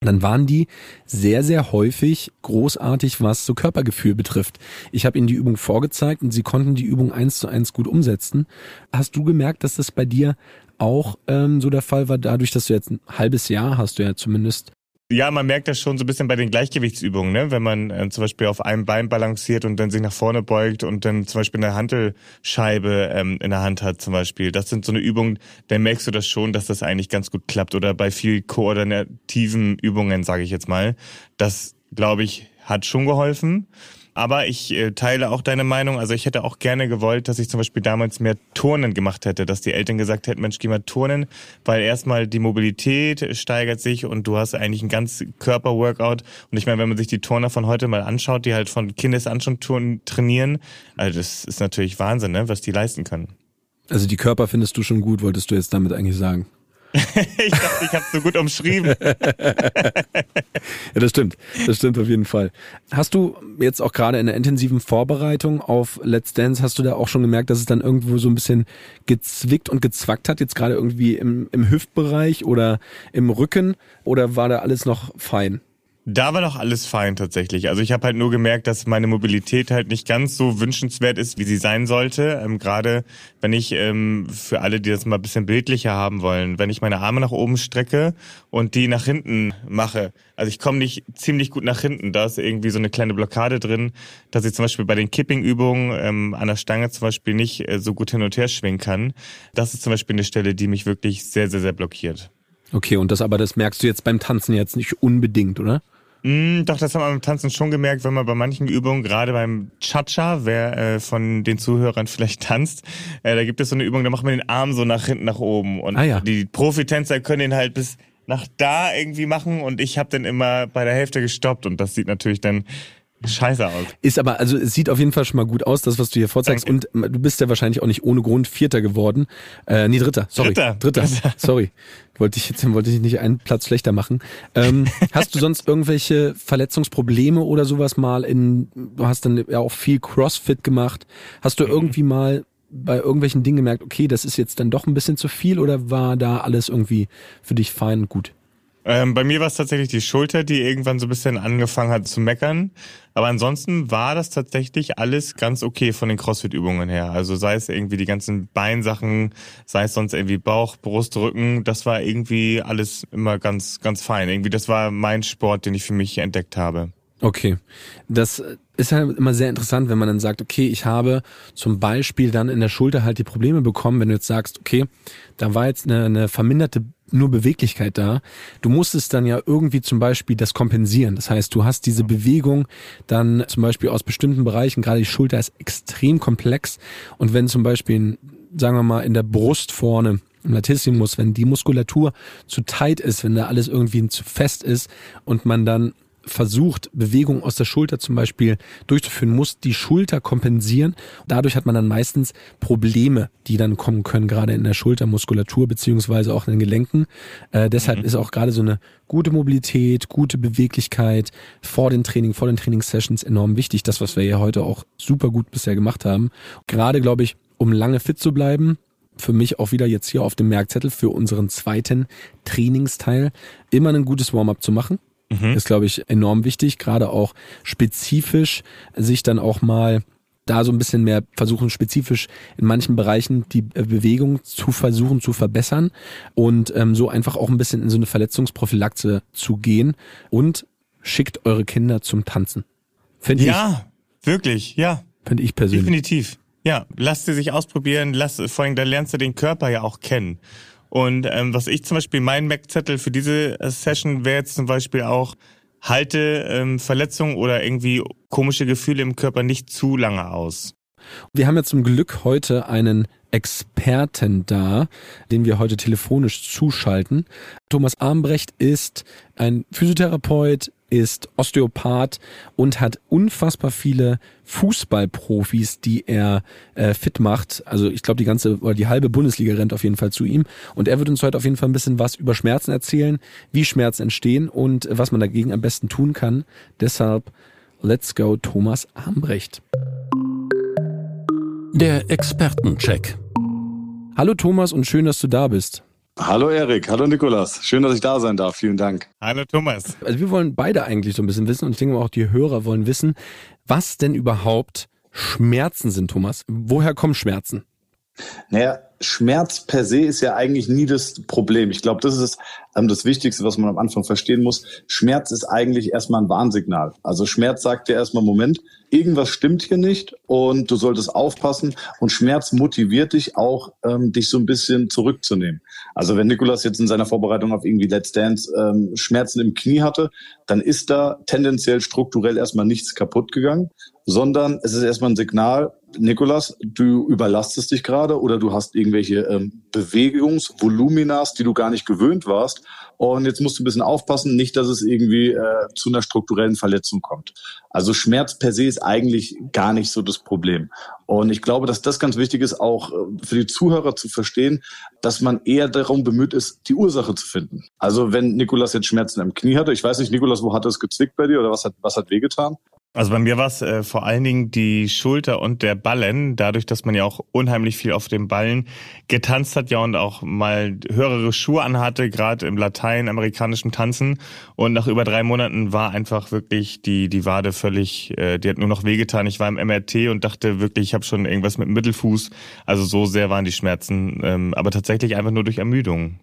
Speaker 3: dann waren die sehr, sehr häufig großartig, was so Körpergefühl betrifft. Ich habe ihnen die Übung vorgezeigt und sie konnten die Übung eins zu eins gut umsetzen. Hast du gemerkt, dass das bei dir auch ähm, so der Fall war, dadurch, dass du jetzt ein halbes Jahr hast du ja zumindest
Speaker 1: ja, man merkt das schon so ein bisschen bei den Gleichgewichtsübungen, ne? wenn man äh, zum Beispiel auf einem Bein balanciert und dann sich nach vorne beugt und dann zum Beispiel eine Hantelscheibe ähm, in der Hand hat zum Beispiel. Das sind so eine Übungen, da merkst du das schon, dass das eigentlich ganz gut klappt. Oder bei viel koordinativen Übungen, sage ich jetzt mal. Das, glaube ich, hat schon geholfen. Aber ich äh, teile auch deine Meinung. Also ich hätte auch gerne gewollt, dass ich zum Beispiel damals mehr Turnen gemacht hätte, dass die Eltern gesagt hätten, Mensch, geh mal turnen, weil erstmal die Mobilität steigert sich und du hast eigentlich ein ganz Körperworkout. Und ich meine, wenn man sich die Turner von heute mal anschaut, die halt von Kindesan schon turnen, trainieren, also das ist natürlich Wahnsinn, ne, was die leisten können.
Speaker 3: Also die Körper findest du schon gut, wolltest du jetzt damit eigentlich sagen?
Speaker 1: ich dachte, ich habe so gut umschrieben. ja,
Speaker 3: das stimmt. Das stimmt auf jeden Fall. Hast du jetzt auch gerade in der intensiven Vorbereitung auf Let's Dance, hast du da auch schon gemerkt, dass es dann irgendwo so ein bisschen gezwickt und gezwackt hat, jetzt gerade irgendwie im, im Hüftbereich oder im Rücken? Oder war da alles noch fein?
Speaker 1: Da war doch alles fein tatsächlich. Also ich habe halt nur gemerkt, dass meine Mobilität halt nicht ganz so wünschenswert ist, wie sie sein sollte. Ähm, Gerade wenn ich ähm, für alle, die das mal ein bisschen bildlicher haben wollen, wenn ich meine Arme nach oben strecke und die nach hinten mache. Also ich komme nicht ziemlich gut nach hinten. Da ist irgendwie so eine kleine Blockade drin, dass ich zum Beispiel bei den Kipping-Übungen ähm, an der Stange zum Beispiel nicht äh, so gut hin und her schwingen kann. Das ist zum Beispiel eine Stelle, die mich wirklich sehr, sehr, sehr blockiert.
Speaker 3: Okay, und das aber, das merkst du jetzt beim Tanzen jetzt nicht unbedingt, oder?
Speaker 1: Mm, doch, das haben wir beim Tanzen schon gemerkt, wenn man bei manchen Übungen, gerade beim Cha-Cha, wer äh, von den Zuhörern vielleicht tanzt, äh, da gibt es so eine Übung, da macht man den Arm so nach hinten nach oben. Und ah, ja. die Profitänzer können den halt bis nach da irgendwie machen und ich habe dann immer bei der Hälfte gestoppt und das sieht natürlich dann scheiße aus.
Speaker 3: Ist aber, also es sieht auf jeden Fall schon mal gut aus, das, was du hier vorzeigst. Danke. Und du bist ja wahrscheinlich auch nicht ohne Grund Vierter geworden. Äh, nee, Dritter, sorry. Dritter. Dritter. Sorry. Wollte ich jetzt wollte ich nicht einen Platz schlechter machen. Ähm, hast du sonst irgendwelche Verletzungsprobleme oder sowas mal in, du hast dann ja auch viel Crossfit gemacht. Hast du mhm. irgendwie mal bei irgendwelchen Dingen gemerkt, okay, das ist jetzt dann doch ein bisschen zu viel oder war da alles irgendwie für dich fein und gut?
Speaker 1: Ähm, bei mir war es tatsächlich die Schulter, die irgendwann so ein bisschen angefangen hat zu meckern. Aber ansonsten war das tatsächlich alles ganz okay von den Crossfit-Übungen her. Also sei es irgendwie die ganzen Beinsachen, sei es sonst irgendwie Bauch, Brust, Rücken, das war irgendwie alles immer ganz, ganz fein. Irgendwie, das war mein Sport, den ich für mich entdeckt habe.
Speaker 3: Okay. Das ist halt immer sehr interessant, wenn man dann sagt, okay, ich habe zum Beispiel dann in der Schulter halt die Probleme bekommen, wenn du jetzt sagst, okay, da war jetzt eine, eine verminderte nur Beweglichkeit da. Du musstest dann ja irgendwie zum Beispiel das kompensieren. Das heißt, du hast diese Bewegung dann zum Beispiel aus bestimmten Bereichen, gerade die Schulter ist extrem komplex. Und wenn zum Beispiel, sagen wir mal, in der Brust vorne im Latissimus, wenn die Muskulatur zu tight ist, wenn da alles irgendwie zu fest ist und man dann versucht, Bewegung aus der Schulter zum Beispiel durchzuführen, muss die Schulter kompensieren. Dadurch hat man dann meistens Probleme, die dann kommen können, gerade in der Schultermuskulatur beziehungsweise auch in den Gelenken. Äh, deshalb mhm. ist auch gerade so eine gute Mobilität, gute Beweglichkeit vor den Training, vor den Trainingssessions enorm wichtig. Das, was wir ja heute auch super gut bisher gemacht haben. Gerade, glaube ich, um lange fit zu bleiben, für mich auch wieder jetzt hier auf dem Merkzettel für unseren zweiten Trainingsteil immer ein gutes Warm-up zu machen Mhm. Ist, glaube ich, enorm wichtig, gerade auch spezifisch sich dann auch mal da so ein bisschen mehr versuchen, spezifisch in manchen Bereichen die äh, Bewegung zu versuchen zu verbessern und ähm, so einfach auch ein bisschen in so eine Verletzungsprophylaxe zu gehen und schickt eure Kinder zum Tanzen.
Speaker 1: Finde ja, ich, wirklich, ja.
Speaker 3: Finde ich persönlich.
Speaker 1: Definitiv. Ja, lasst sie sich ausprobieren, lass, vor allem da lernst du den Körper ja auch kennen. Und ähm, was ich zum Beispiel, mein Mac-Zettel für diese äh, Session wäre jetzt zum Beispiel auch, halte ähm, Verletzungen oder irgendwie komische Gefühle im Körper nicht zu lange aus.
Speaker 3: Wir haben ja zum Glück heute einen Experten da, den wir heute telefonisch zuschalten. Thomas Armbrecht ist ein Physiotherapeut, ist Osteopath und hat unfassbar viele Fußballprofis, die er äh, fit macht. Also ich glaube, die ganze oder die halbe Bundesliga rennt auf jeden Fall zu ihm. Und er wird uns heute auf jeden Fall ein bisschen was über Schmerzen erzählen, wie Schmerzen entstehen und was man dagegen am besten tun kann. Deshalb, let's go, Thomas Armbrecht.
Speaker 2: Der Expertencheck.
Speaker 3: Hallo Thomas und schön, dass du da bist.
Speaker 4: Hallo Erik, hallo Nikolas. Schön, dass ich da sein darf. Vielen Dank.
Speaker 1: Hallo Thomas.
Speaker 3: Also wir wollen beide eigentlich so ein bisschen wissen und ich denke auch die Hörer wollen wissen, was denn überhaupt Schmerzen sind, Thomas. Woher kommen Schmerzen?
Speaker 4: Naja, Schmerz per se ist ja eigentlich nie das Problem. Ich glaube, das ist ähm, das Wichtigste, was man am Anfang verstehen muss. Schmerz ist eigentlich erstmal ein Warnsignal. Also Schmerz sagt dir erstmal, Moment, irgendwas stimmt hier nicht und du solltest aufpassen. Und Schmerz motiviert dich auch, ähm, dich so ein bisschen zurückzunehmen. Also wenn Nikolas jetzt in seiner Vorbereitung auf irgendwie Let's Dance ähm, Schmerzen im Knie hatte, dann ist da tendenziell strukturell erstmal nichts kaputt gegangen, sondern es ist erstmal ein Signal, Nikolas, du überlastest dich gerade oder du hast irgendwelche ähm, Bewegungsvoluminas, die du gar nicht gewöhnt warst. Und jetzt musst du ein bisschen aufpassen, nicht, dass es irgendwie äh, zu einer strukturellen Verletzung kommt. Also Schmerz per se ist eigentlich gar nicht so das Problem. Und ich glaube, dass das ganz wichtig ist, auch äh, für die Zuhörer zu verstehen, dass man eher darum bemüht ist, die Ursache zu finden. Also wenn Nikolas jetzt Schmerzen am Knie hatte, ich weiß nicht, Nikolas, wo hat es gezwickt bei dir oder was hat, was hat wehgetan?
Speaker 1: Also bei mir war es äh, vor allen Dingen die Schulter und der Ballen, dadurch, dass man ja auch unheimlich viel auf dem Ballen getanzt hat, ja und auch mal höhere Schuhe anhatte, gerade im lateinamerikanischen Tanzen. Und nach über drei Monaten war einfach wirklich die die Wade völlig, äh, die hat nur noch wehgetan. Ich war im MRT und dachte wirklich, ich habe schon irgendwas mit dem Mittelfuß. Also so sehr waren die Schmerzen, ähm, aber tatsächlich einfach nur durch Ermüdung.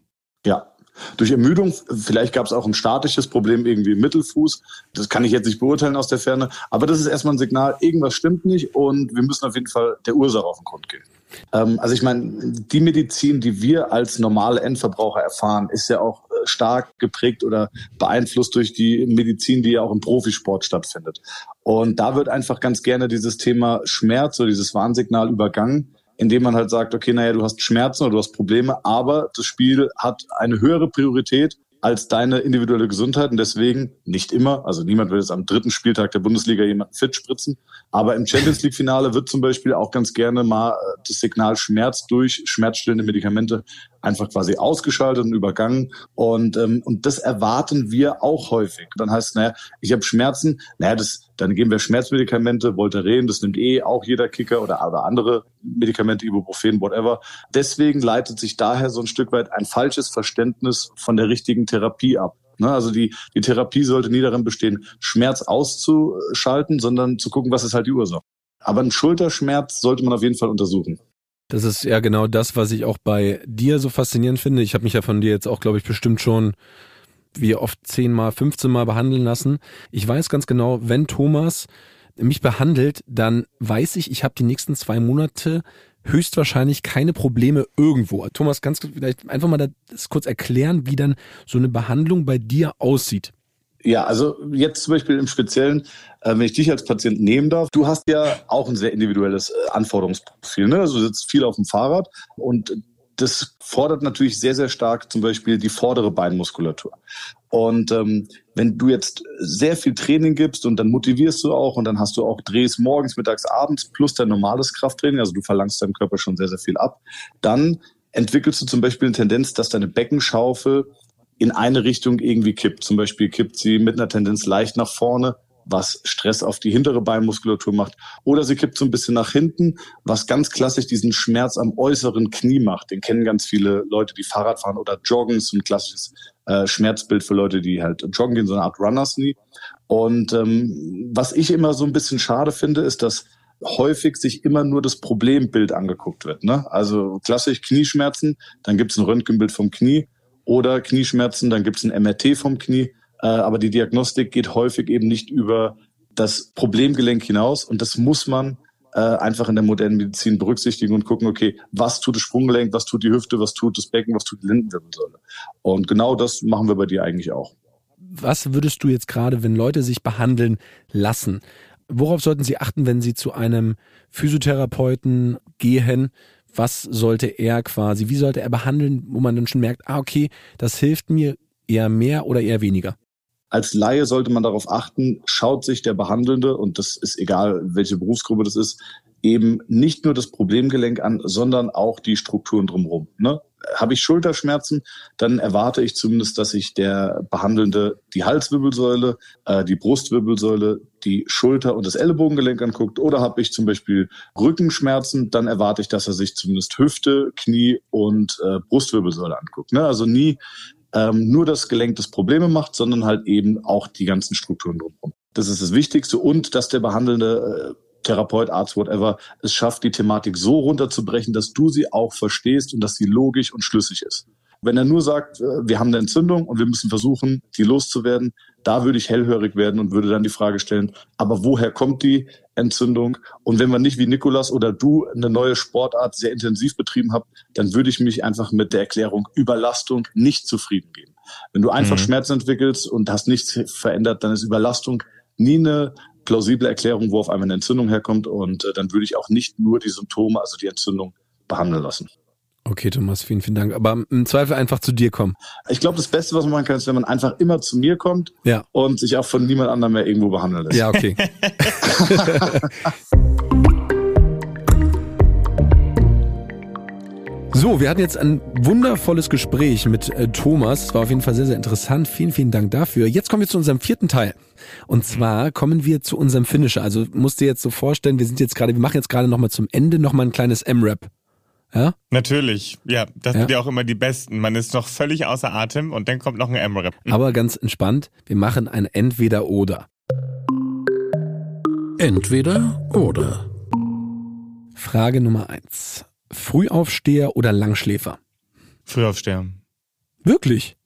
Speaker 4: Ja, durch Ermüdung, vielleicht gab es auch ein statisches Problem irgendwie im Mittelfuß. Das kann ich jetzt nicht beurteilen aus der Ferne. Aber das ist erstmal ein Signal, irgendwas stimmt nicht und wir müssen auf jeden Fall der Ursache auf den Grund gehen. Ähm, also ich meine, die Medizin, die wir als normale Endverbraucher erfahren, ist ja auch äh, stark geprägt oder beeinflusst durch die Medizin, die ja auch im Profisport stattfindet. Und da wird einfach ganz gerne dieses Thema Schmerz oder dieses Warnsignal übergangen indem man halt sagt, okay, naja, du hast Schmerzen oder du hast Probleme, aber das Spiel hat eine höhere Priorität als deine individuelle Gesundheit und deswegen nicht immer, also niemand will jetzt am dritten Spieltag der Bundesliga jemanden fit spritzen, aber im Champions League Finale wird zum Beispiel auch ganz gerne mal das Signal Schmerz durch schmerzstillende Medikamente einfach quasi ausgeschaltet und übergangen. Und, ähm, und das erwarten wir auch häufig. Dann heißt es, naja, ich habe Schmerzen, naja, das, dann geben wir Schmerzmedikamente, Voltaren, das nimmt eh auch jeder Kicker oder, oder andere Medikamente, Ibuprofen, whatever. Deswegen leitet sich daher so ein Stück weit ein falsches Verständnis von der richtigen Therapie ab. Ne, also die, die Therapie sollte nie darin bestehen, Schmerz auszuschalten, sondern zu gucken, was ist halt die Ursache. Aber einen Schulterschmerz sollte man auf jeden Fall untersuchen.
Speaker 3: Das ist ja genau das, was ich auch bei dir so faszinierend finde. Ich habe mich ja von dir jetzt auch, glaube ich, bestimmt schon wie oft zehnmal, 15 Mal behandeln lassen. Ich weiß ganz genau, wenn Thomas mich behandelt, dann weiß ich, ich habe die nächsten zwei Monate höchstwahrscheinlich keine Probleme irgendwo. Thomas, du vielleicht einfach mal das kurz erklären, wie dann so eine Behandlung bei dir aussieht?
Speaker 4: Ja, also jetzt zum Beispiel im Speziellen, äh, wenn ich dich als Patient nehmen darf, du hast ja auch ein sehr individuelles äh, Anforderungsprofil. Ne? Also du sitzt viel auf dem Fahrrad und das fordert natürlich sehr, sehr stark zum Beispiel die vordere Beinmuskulatur. Und ähm, wenn du jetzt sehr viel Training gibst und dann motivierst du auch und dann hast du auch Drehs morgens, mittags, abends plus dein normales Krafttraining, also du verlangst deinem Körper schon sehr, sehr viel ab, dann entwickelst du zum Beispiel eine Tendenz, dass deine Beckenschaufel in eine Richtung irgendwie kippt. Zum Beispiel kippt sie mit einer Tendenz leicht nach vorne, was Stress auf die hintere Beinmuskulatur macht. Oder sie kippt so ein bisschen nach hinten, was ganz klassisch diesen Schmerz am äußeren Knie macht. Den kennen ganz viele Leute, die Fahrrad fahren oder joggen, so ein klassisches äh, Schmerzbild für Leute, die halt joggen gehen, so eine Art Runners Knee. Und ähm, was ich immer so ein bisschen schade finde, ist, dass häufig sich immer nur das Problembild angeguckt wird. Ne? Also klassisch Knieschmerzen, dann gibt es ein Röntgenbild vom Knie oder Knieschmerzen, dann gibt es ein MRT vom Knie. Äh, aber die Diagnostik geht häufig eben nicht über das Problemgelenk hinaus und das muss man äh, einfach in der modernen Medizin berücksichtigen und gucken, okay, was tut das Sprunggelenk, was tut die Hüfte, was tut das Becken, was tut die Lendenwirbelsäule. Und genau das machen wir bei dir eigentlich auch.
Speaker 3: Was würdest du jetzt gerade, wenn Leute sich behandeln lassen, worauf sollten sie achten, wenn sie zu einem Physiotherapeuten gehen? Was sollte er quasi, wie sollte er behandeln, wo man dann schon merkt, ah, okay, das hilft mir eher mehr oder eher weniger?
Speaker 4: Als Laie sollte man darauf achten, schaut sich der Behandelnde, und das ist egal, welche Berufsgruppe das ist, eben nicht nur das Problemgelenk an, sondern auch die Strukturen drumherum. Ne? Habe ich Schulterschmerzen, dann erwarte ich zumindest, dass sich der Behandelnde die Halswirbelsäule, äh, die Brustwirbelsäule, die Schulter und das Ellenbogengelenk anguckt. Oder habe ich zum Beispiel Rückenschmerzen, dann erwarte ich, dass er sich zumindest Hüfte, Knie und äh, Brustwirbelsäule anguckt. Ne? Also nie ähm, nur das Gelenk das Probleme macht, sondern halt eben auch die ganzen Strukturen drumherum. Das ist das Wichtigste und dass der behandelnde äh, Therapeut, Arzt, whatever, es schafft, die Thematik so runterzubrechen, dass du sie auch verstehst und dass sie logisch und schlüssig ist. Wenn er nur sagt, äh, wir haben eine Entzündung und wir müssen versuchen, die loszuwerden, da würde ich hellhörig werden und würde dann die Frage stellen, aber woher kommt die Entzündung? Und wenn wir nicht wie Nikolas oder du eine neue Sportart sehr intensiv betrieben habt, dann würde ich mich einfach mit der Erklärung Überlastung nicht zufrieden geben. Wenn du einfach mhm. Schmerz entwickelst und hast nichts verändert, dann ist Überlastung nie eine plausible Erklärung, wo auf einmal eine Entzündung herkommt. Und äh, dann würde ich auch nicht nur die Symptome, also die Entzündung, behandeln lassen.
Speaker 3: Okay, Thomas, vielen, vielen Dank. Aber im Zweifel einfach zu dir kommen.
Speaker 4: Ich glaube, das Beste, was man machen kann, ist, wenn man einfach immer zu mir kommt ja. und sich auch von niemand anderem mehr irgendwo behandeln lässt.
Speaker 3: Ja, okay. So, wir hatten jetzt ein wundervolles Gespräch mit äh, Thomas. Es war auf jeden Fall sehr, sehr interessant. Vielen, vielen Dank dafür. Jetzt kommen wir zu unserem vierten Teil. Und zwar kommen wir zu unserem Finisher. Also musst dir jetzt so vorstellen, wir sind jetzt gerade, wir machen jetzt gerade nochmal zum Ende nochmal ein kleines M-Rap. Ja?
Speaker 1: Natürlich, ja. Das ja. sind ja auch immer die besten. Man ist noch völlig außer Atem und dann kommt noch ein M-Rap.
Speaker 3: Aber ganz entspannt, wir machen ein Entweder-Oder.
Speaker 2: Entweder oder.
Speaker 3: Frage Nummer eins. Frühaufsteher oder Langschläfer?
Speaker 1: Frühaufsteher.
Speaker 3: Wirklich?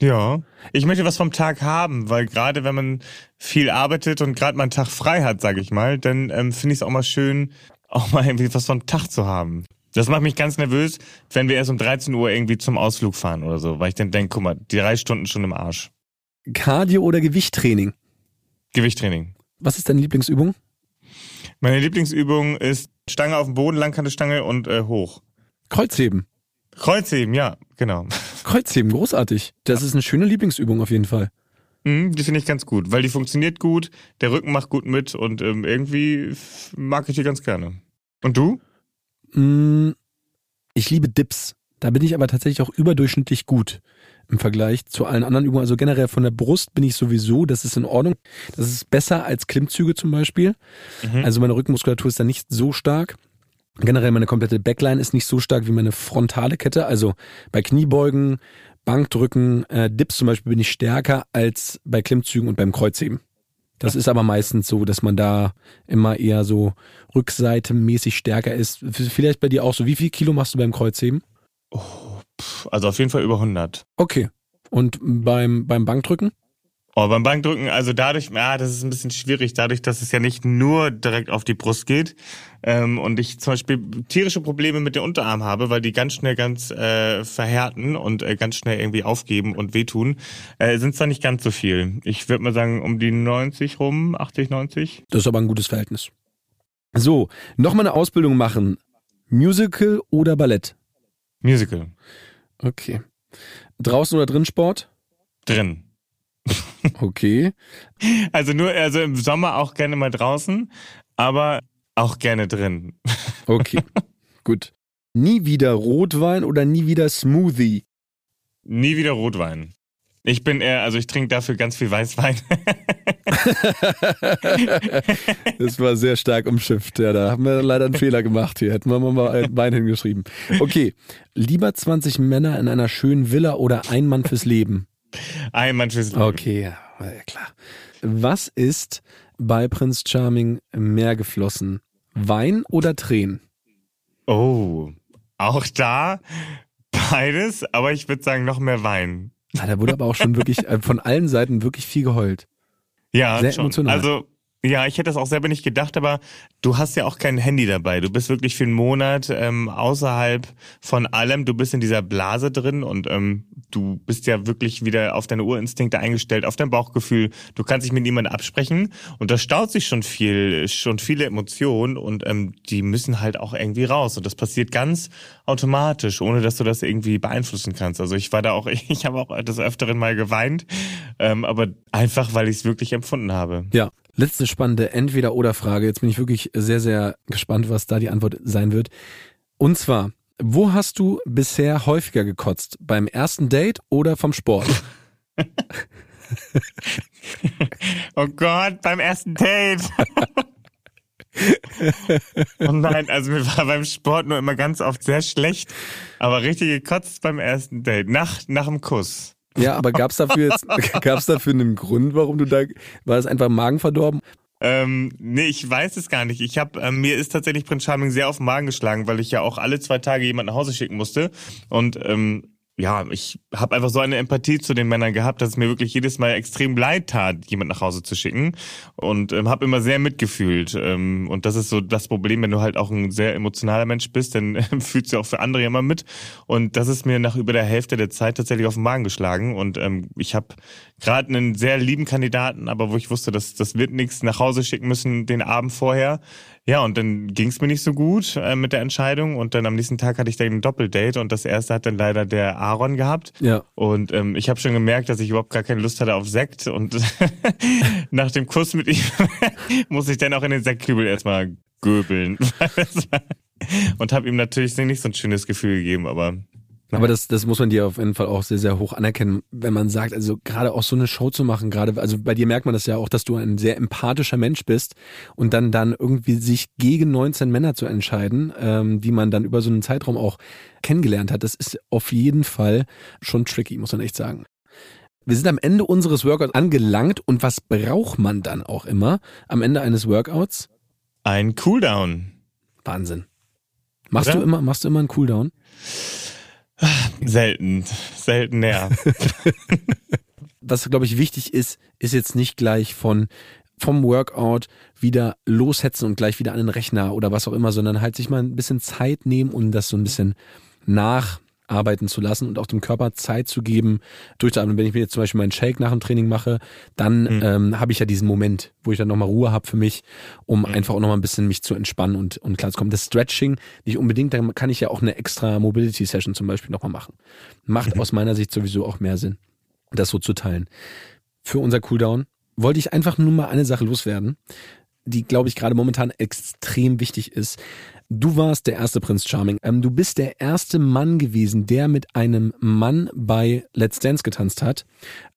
Speaker 1: Ja. Ich möchte was vom Tag haben, weil gerade wenn man viel arbeitet und gerade mal einen Tag frei hat, sag ich mal, dann ähm, finde ich es auch mal schön, auch mal irgendwie was vom Tag zu haben. Das macht mich ganz nervös, wenn wir erst um 13 Uhr irgendwie zum Ausflug fahren oder so, weil ich dann denke, guck mal, die drei Stunden schon im Arsch.
Speaker 3: Cardio oder Gewichttraining?
Speaker 1: Gewichttraining.
Speaker 3: Was ist deine Lieblingsübung?
Speaker 1: Meine Lieblingsübung ist Stange auf dem Boden, Langkante und äh, hoch.
Speaker 3: Kreuzheben.
Speaker 1: Kreuzheben, ja, genau.
Speaker 3: Kreuzheben, großartig. Das ist eine schöne Lieblingsübung auf jeden Fall.
Speaker 1: Mhm, die finde ich ganz gut, weil die funktioniert gut, der Rücken macht gut mit und ähm, irgendwie mag ich die ganz gerne. Und du?
Speaker 3: Mm, ich liebe Dips. Da bin ich aber tatsächlich auch überdurchschnittlich gut im Vergleich zu allen anderen Übungen. Also generell von der Brust bin ich sowieso, das ist in Ordnung. Das ist besser als Klimmzüge zum Beispiel. Mhm. Also meine Rückenmuskulatur ist da nicht so stark. Generell meine komplette Backline ist nicht so stark wie meine frontale Kette. Also bei Kniebeugen, Bankdrücken, äh, Dips zum Beispiel bin ich stärker als bei Klimmzügen und beim Kreuzheben. Das ist aber meistens so, dass man da immer eher so rückseitemäßig stärker ist. Vielleicht bei dir auch so. Wie viel Kilo machst du beim Kreuzheben?
Speaker 1: Oh, also auf jeden Fall über 100.
Speaker 3: Okay. Und beim, beim Bankdrücken?
Speaker 1: Oh, beim Bankdrücken, also dadurch, ja, das ist ein bisschen schwierig, dadurch, dass es ja nicht nur direkt auf die Brust geht ähm, und ich zum Beispiel tierische Probleme mit den Unterarm habe, weil die ganz schnell ganz äh, verhärten und äh, ganz schnell irgendwie aufgeben und wehtun, äh, sind es da nicht ganz so viel. Ich würde mal sagen um die 90 rum, 80, 90.
Speaker 3: Das ist aber ein gutes Verhältnis. So, nochmal eine Ausbildung machen. Musical oder Ballett?
Speaker 1: Musical.
Speaker 3: Okay. Draußen oder drin Sport?
Speaker 1: Drin.
Speaker 3: Okay.
Speaker 1: Also nur, also im Sommer auch gerne mal draußen, aber auch gerne drin.
Speaker 3: Okay. Gut. Nie wieder Rotwein oder nie wieder Smoothie?
Speaker 1: Nie wieder Rotwein. Ich bin eher, also ich trinke dafür ganz viel Weißwein.
Speaker 3: das war sehr stark umschifft. Ja, da haben wir leider einen Fehler gemacht hier. Hätten wir mal Wein hingeschrieben. Okay. Lieber 20 Männer in einer schönen Villa oder ein Mann fürs Leben?
Speaker 1: Ein Mann fürs Leben.
Speaker 3: Okay, ja, klar. Was ist bei Prinz Charming mehr geflossen? Wein oder Tränen?
Speaker 1: Oh, auch da beides, aber ich würde sagen noch mehr Wein.
Speaker 3: Ah, da wurde aber auch schon wirklich äh, von allen Seiten wirklich viel geheult.
Speaker 1: Ja,
Speaker 3: Sehr
Speaker 1: schon.
Speaker 3: emotional.
Speaker 1: Also ja, ich hätte das auch selber nicht gedacht, aber du hast ja auch kein Handy dabei. Du bist wirklich für einen Monat ähm, außerhalb von allem. Du bist in dieser Blase drin und ähm, du bist ja wirklich wieder auf deine Urinstinkte eingestellt, auf dein Bauchgefühl. Du kannst dich mit niemandem absprechen und da staut sich schon viel, schon viele Emotionen und ähm, die müssen halt auch irgendwie raus. Und das passiert ganz automatisch, ohne dass du das irgendwie beeinflussen kannst. Also ich war da auch, ich habe auch des Öfteren mal geweint, ähm, aber einfach, weil ich es wirklich empfunden habe.
Speaker 3: Ja, Letzte spannende Entweder-Oder-Frage. Jetzt bin ich wirklich sehr, sehr gespannt, was da die Antwort sein wird. Und zwar, wo hast du bisher häufiger gekotzt? Beim ersten Date oder vom Sport?
Speaker 1: oh Gott, beim ersten Date. oh nein, also mir war beim Sport nur immer ganz oft sehr schlecht, aber richtig gekotzt beim ersten Date, nach, nach dem Kuss.
Speaker 3: Ja, aber gab's dafür jetzt, gab's dafür einen Grund, warum du da, war es einfach Magen verdorben?
Speaker 1: Ähm, nee, ich weiß es gar nicht. Ich habe ähm, mir ist tatsächlich Prinz Charming sehr auf den Magen geschlagen, weil ich ja auch alle zwei Tage jemanden nach Hause schicken musste und ähm, ja, ich habe einfach so eine Empathie zu den Männern gehabt, dass es mir wirklich jedes Mal extrem leid tat, jemand nach Hause zu schicken und ähm, habe immer sehr mitgefühlt. Ähm, und das ist so das Problem, wenn du halt auch ein sehr emotionaler Mensch bist, dann äh, fühlst du auch für andere immer mit. Und das ist mir nach über der Hälfte der Zeit tatsächlich auf den Magen geschlagen. Und ähm, ich habe gerade einen sehr lieben Kandidaten, aber wo ich wusste, dass das wird nichts nach Hause schicken müssen den Abend vorher. Ja, und dann ging es mir nicht so gut äh, mit der Entscheidung und dann am nächsten Tag hatte ich dann ein Doppeldate und das erste hat dann leider der Aaron gehabt.
Speaker 3: Ja.
Speaker 1: Und ähm, ich habe schon gemerkt, dass ich überhaupt gar keine Lust hatte auf Sekt und nach dem Kuss mit ihm muss ich dann auch in den Sektkübel erstmal göbeln. und habe ihm natürlich nicht so ein schönes Gefühl gegeben, aber
Speaker 3: aber das, das muss man dir auf jeden Fall auch sehr, sehr hoch anerkennen, wenn man sagt, also gerade auch so eine Show zu machen, gerade, also bei dir merkt man das ja auch, dass du ein sehr empathischer Mensch bist und dann dann irgendwie sich gegen 19 Männer zu entscheiden, ähm, die man dann über so einen Zeitraum auch kennengelernt hat, das ist auf jeden Fall schon tricky, muss man echt sagen. Wir sind am Ende unseres Workouts angelangt und was braucht man dann auch immer am Ende eines Workouts?
Speaker 1: Ein Cooldown.
Speaker 3: Wahnsinn. Machst
Speaker 1: Oder?
Speaker 3: du immer, machst du immer einen Cooldown?
Speaker 1: Selten, selten näher.
Speaker 3: Was, glaube ich, wichtig ist, ist jetzt nicht gleich von vom Workout wieder loshetzen und gleich wieder an den Rechner oder was auch immer, sondern halt sich mal ein bisschen Zeit nehmen, um das so ein bisschen nacharbeiten zu lassen und auch dem Körper Zeit zu geben, durchzuatmen. Wenn ich mir jetzt zum Beispiel meinen Shake nach dem Training mache, dann
Speaker 1: Mhm.
Speaker 3: ähm, habe ich ja diesen Moment, wo ich dann nochmal Ruhe habe für mich, um
Speaker 1: Mhm.
Speaker 3: einfach auch nochmal ein bisschen mich zu entspannen und, und klar zu kommen. Das Stretching nicht unbedingt, dann kann ich ja auch eine extra Mobility Session zum Beispiel nochmal machen. Macht
Speaker 1: Mhm.
Speaker 3: aus meiner Sicht sowieso auch mehr Sinn, das so zu teilen. Für unser Cooldown wollte ich einfach nur mal eine Sache loswerden, die, glaube ich, gerade momentan extrem wichtig ist. Du warst der erste Prinz Charming. Ähm, du bist der erste Mann gewesen, der mit einem Mann bei Let's Dance getanzt hat.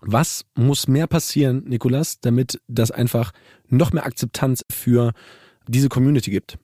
Speaker 3: Was muss mehr passieren, Nikolas, damit das einfach noch mehr Akzeptanz für diese Community gibt?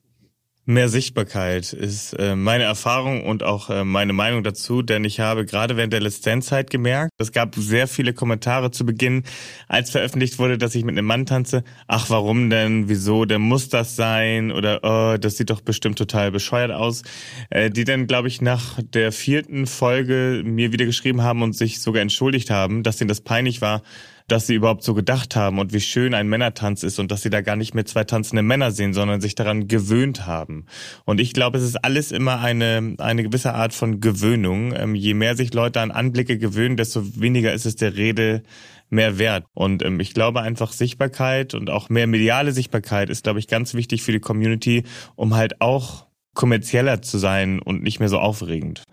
Speaker 1: Mehr Sichtbarkeit ist äh, meine Erfahrung und auch äh, meine Meinung dazu, denn ich habe gerade während der Dance-Zeit gemerkt, es gab sehr viele Kommentare zu Beginn, als veröffentlicht wurde, dass ich mit einem Mann tanze. Ach, warum denn? Wieso? Der muss das sein? Oder oh, das sieht doch bestimmt total bescheuert aus. Äh, die dann, glaube ich, nach der vierten Folge mir wieder geschrieben haben und sich sogar entschuldigt haben, dass denen das peinlich war, dass sie überhaupt so gedacht haben und wie schön ein Männertanz ist und dass sie da gar nicht mehr zwei tanzende Männer sehen, sondern sich daran gewöhnt haben. Und ich glaube, es ist alles immer eine, eine gewisse Art von Gewöhnung. Ähm, je mehr sich Leute an Anblicke gewöhnen, desto weniger ist es der Rede mehr wert. Und ähm, ich glaube einfach Sichtbarkeit und auch mehr mediale Sichtbarkeit ist, glaube ich, ganz wichtig für die Community, um halt auch kommerzieller zu sein und nicht mehr so aufregend.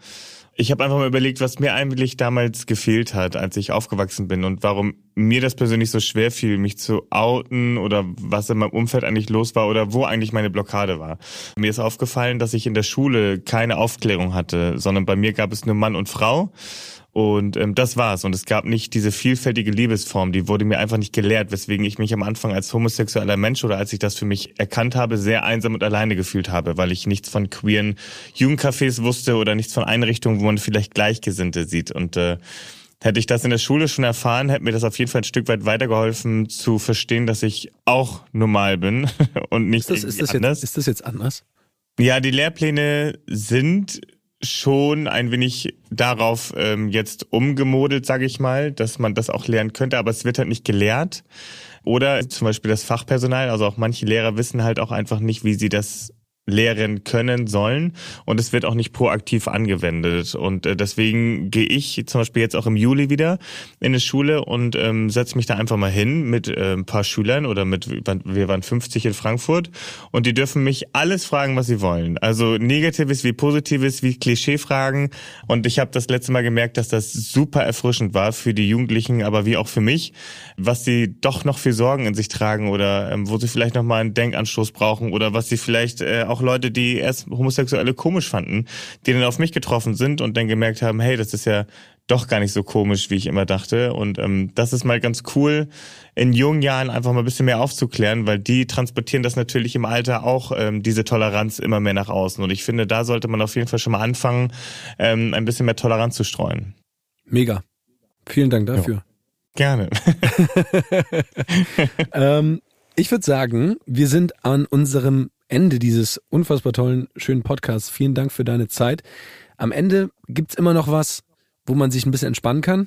Speaker 1: Ich habe einfach mal überlegt, was mir eigentlich damals gefehlt hat, als ich aufgewachsen bin und warum mir das persönlich so schwer fiel, mich zu outen oder was in meinem Umfeld eigentlich los war oder wo eigentlich meine Blockade war. Mir ist aufgefallen, dass ich in der Schule keine Aufklärung hatte, sondern bei mir gab es nur Mann und Frau. Und ähm, das war's. Und es gab nicht diese vielfältige Liebesform, die wurde mir einfach nicht gelehrt, weswegen ich mich am Anfang als homosexueller Mensch oder als ich das für mich erkannt habe, sehr einsam und alleine gefühlt habe, weil ich nichts von queeren Jugendcafés wusste oder nichts von Einrichtungen, wo man vielleicht Gleichgesinnte sieht. Und äh, Hätte ich das in der Schule schon erfahren, hätte mir das auf jeden Fall ein Stück weit weitergeholfen zu verstehen, dass ich auch normal bin und nicht
Speaker 3: ist das, ist das
Speaker 1: anders.
Speaker 3: Jetzt, ist das jetzt anders?
Speaker 1: Ja, die Lehrpläne sind schon ein wenig darauf ähm, jetzt umgemodelt, sage ich mal, dass man das auch lernen könnte, aber es wird halt nicht gelehrt. Oder zum Beispiel das Fachpersonal, also auch manche Lehrer wissen halt auch einfach nicht, wie sie das lehren können sollen. Und es wird auch nicht proaktiv angewendet. Und äh, deswegen gehe ich zum Beispiel jetzt auch im Juli wieder in eine Schule und ähm, setze mich da einfach mal hin mit äh, ein paar Schülern oder mit wir waren 50 in Frankfurt und die dürfen mich alles fragen, was sie wollen. Also negatives wie positives wie Klischeefragen. Und ich habe das letzte Mal gemerkt, dass das super erfrischend war für die Jugendlichen, aber wie auch für mich, was sie doch noch für Sorgen in sich tragen oder ähm, wo sie vielleicht noch mal einen Denkanstoß brauchen oder was sie vielleicht äh, auch Leute, die erst Homosexuelle komisch fanden, die dann auf mich getroffen sind und dann gemerkt haben, hey, das ist ja doch gar nicht so komisch, wie ich immer dachte. Und ähm, das ist mal ganz cool, in jungen Jahren einfach mal ein bisschen mehr aufzuklären, weil die transportieren das natürlich im Alter auch, ähm, diese Toleranz immer mehr nach außen. Und ich finde, da sollte man auf jeden Fall schon mal anfangen, ähm, ein bisschen mehr Toleranz zu streuen.
Speaker 3: Mega. Vielen Dank dafür. Ja.
Speaker 1: Gerne.
Speaker 3: ähm, ich würde sagen, wir sind an unserem Ende dieses unfassbar tollen, schönen Podcasts. Vielen Dank für deine Zeit. Am Ende gibt's immer noch was, wo man sich ein bisschen entspannen kann.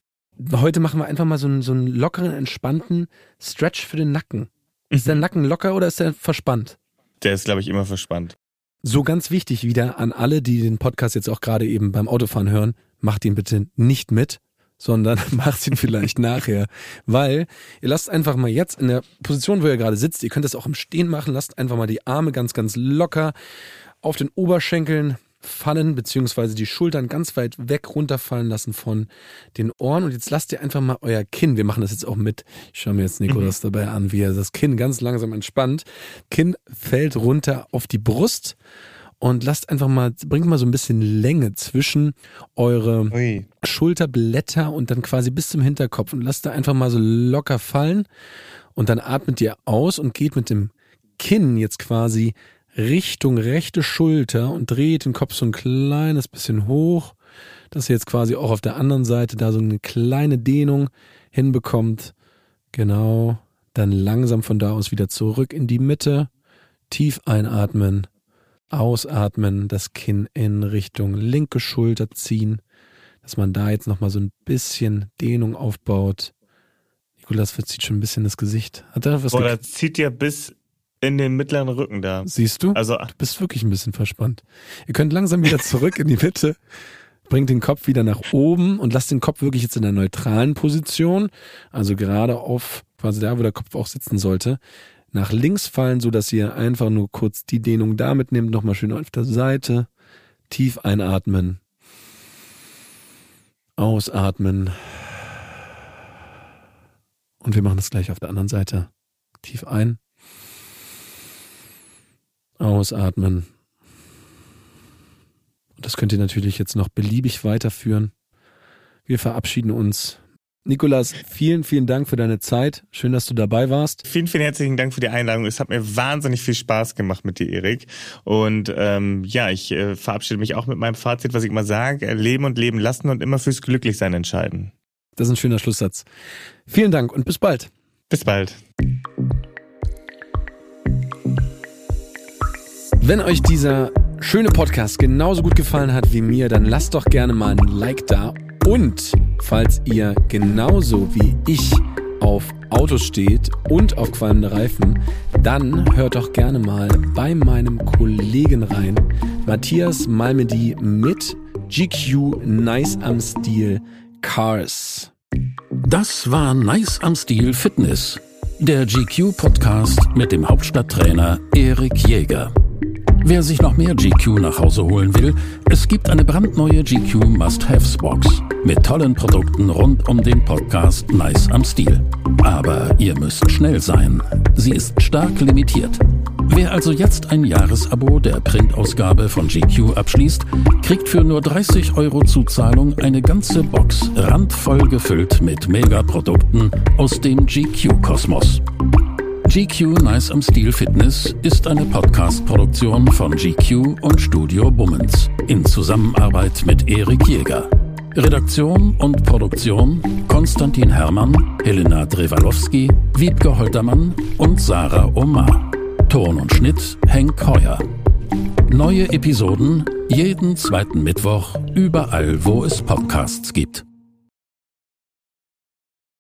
Speaker 3: Heute machen wir einfach mal so einen, so einen lockeren, entspannten Stretch für den Nacken. Ist der mhm. Nacken locker oder ist der verspannt?
Speaker 1: Der ist, glaube ich, immer verspannt.
Speaker 3: So ganz wichtig wieder an alle, die den Podcast jetzt auch gerade eben beim Autofahren hören, macht ihn bitte nicht mit, sondern macht ihn vielleicht nachher. Weil ihr lasst einfach mal jetzt in der Position, wo ihr gerade sitzt, ihr könnt das auch im Stehen machen, lasst einfach mal die Arme ganz, ganz locker auf den Oberschenkeln fallen, beziehungsweise die Schultern ganz weit weg runterfallen lassen von den Ohren. Und jetzt lasst ihr einfach mal euer Kinn, wir machen das jetzt auch mit, ich schaue mir jetzt Nikolas mhm. dabei an, wie er das Kinn ganz langsam entspannt. Kinn fällt runter auf die Brust und lasst einfach mal, bringt mal so ein bisschen Länge zwischen eure Ui. Schulterblätter und dann quasi bis zum Hinterkopf und lasst da einfach mal so locker fallen und dann atmet ihr aus und geht mit dem Kinn jetzt quasi Richtung rechte Schulter und dreht den Kopf so ein kleines bisschen hoch, dass ihr jetzt quasi auch auf der anderen Seite da so eine kleine Dehnung hinbekommt. Genau. Dann langsam von da aus wieder zurück in die Mitte. Tief einatmen Ausatmen, das Kinn in Richtung linke Schulter ziehen, dass man da jetzt nochmal so ein bisschen Dehnung aufbaut. Nikolas verzieht schon ein bisschen das Gesicht. Hat er was
Speaker 1: Boah, da zieht ja bis in den mittleren Rücken da.
Speaker 3: Siehst du? Also, du bist wirklich ein bisschen verspannt. Ihr könnt langsam wieder zurück in die Mitte. Bringt den Kopf wieder nach oben und lasst den Kopf wirklich jetzt in der neutralen Position, also gerade auf quasi da, wo der Kopf auch sitzen sollte nach links fallen, so dass ihr einfach nur kurz die Dehnung da mitnehmt, nochmal schön auf der Seite, tief einatmen, ausatmen und wir machen das gleich auf der anderen Seite. Tief ein, ausatmen. Und das könnt ihr natürlich jetzt noch beliebig weiterführen. Wir verabschieden uns Nikolas, vielen, vielen Dank für deine Zeit. Schön, dass du dabei warst.
Speaker 1: Vielen, vielen herzlichen Dank für die Einladung. Es hat mir wahnsinnig viel Spaß gemacht mit dir, Erik. Und ähm, ja, ich äh, verabschiede mich auch mit meinem Fazit, was ich immer sage. Leben und leben lassen und immer fürs Glücklichsein entscheiden.
Speaker 3: Das ist ein schöner Schlusssatz. Vielen Dank und bis bald.
Speaker 1: Bis bald.
Speaker 3: Wenn euch dieser schöne Podcast genauso gut gefallen hat wie mir, dann lasst doch gerne mal ein Like da und falls ihr genauso wie ich auf Autos steht und auf qualmende Reifen, dann hört doch gerne mal bei meinem Kollegen rein, Matthias Malmedy mit GQ Nice am Stil Cars.
Speaker 2: Das war Nice am Stil Fitness, der GQ Podcast mit dem Hauptstadttrainer Erik Jäger. Wer sich noch mehr GQ nach Hause holen will, es gibt eine brandneue GQ Must-Haves Box mit tollen Produkten rund um den Podcast Nice am Stil. Aber ihr müsst schnell sein. Sie ist stark limitiert. Wer also jetzt ein Jahresabo der Printausgabe von GQ abschließt, kriegt für nur 30 Euro Zuzahlung eine ganze Box randvoll gefüllt mit Megaprodukten aus dem GQ-Kosmos. GQ Nice am Stil Fitness ist eine Podcast-Produktion von GQ und Studio Bummens in Zusammenarbeit mit Erik Jäger. Redaktion und Produktion Konstantin Herrmann, Helena Drewalowski, Wiebke Holtermann und Sarah Omar. Ton und Schnitt Henk Heuer. Neue Episoden jeden zweiten Mittwoch überall, wo es Podcasts gibt.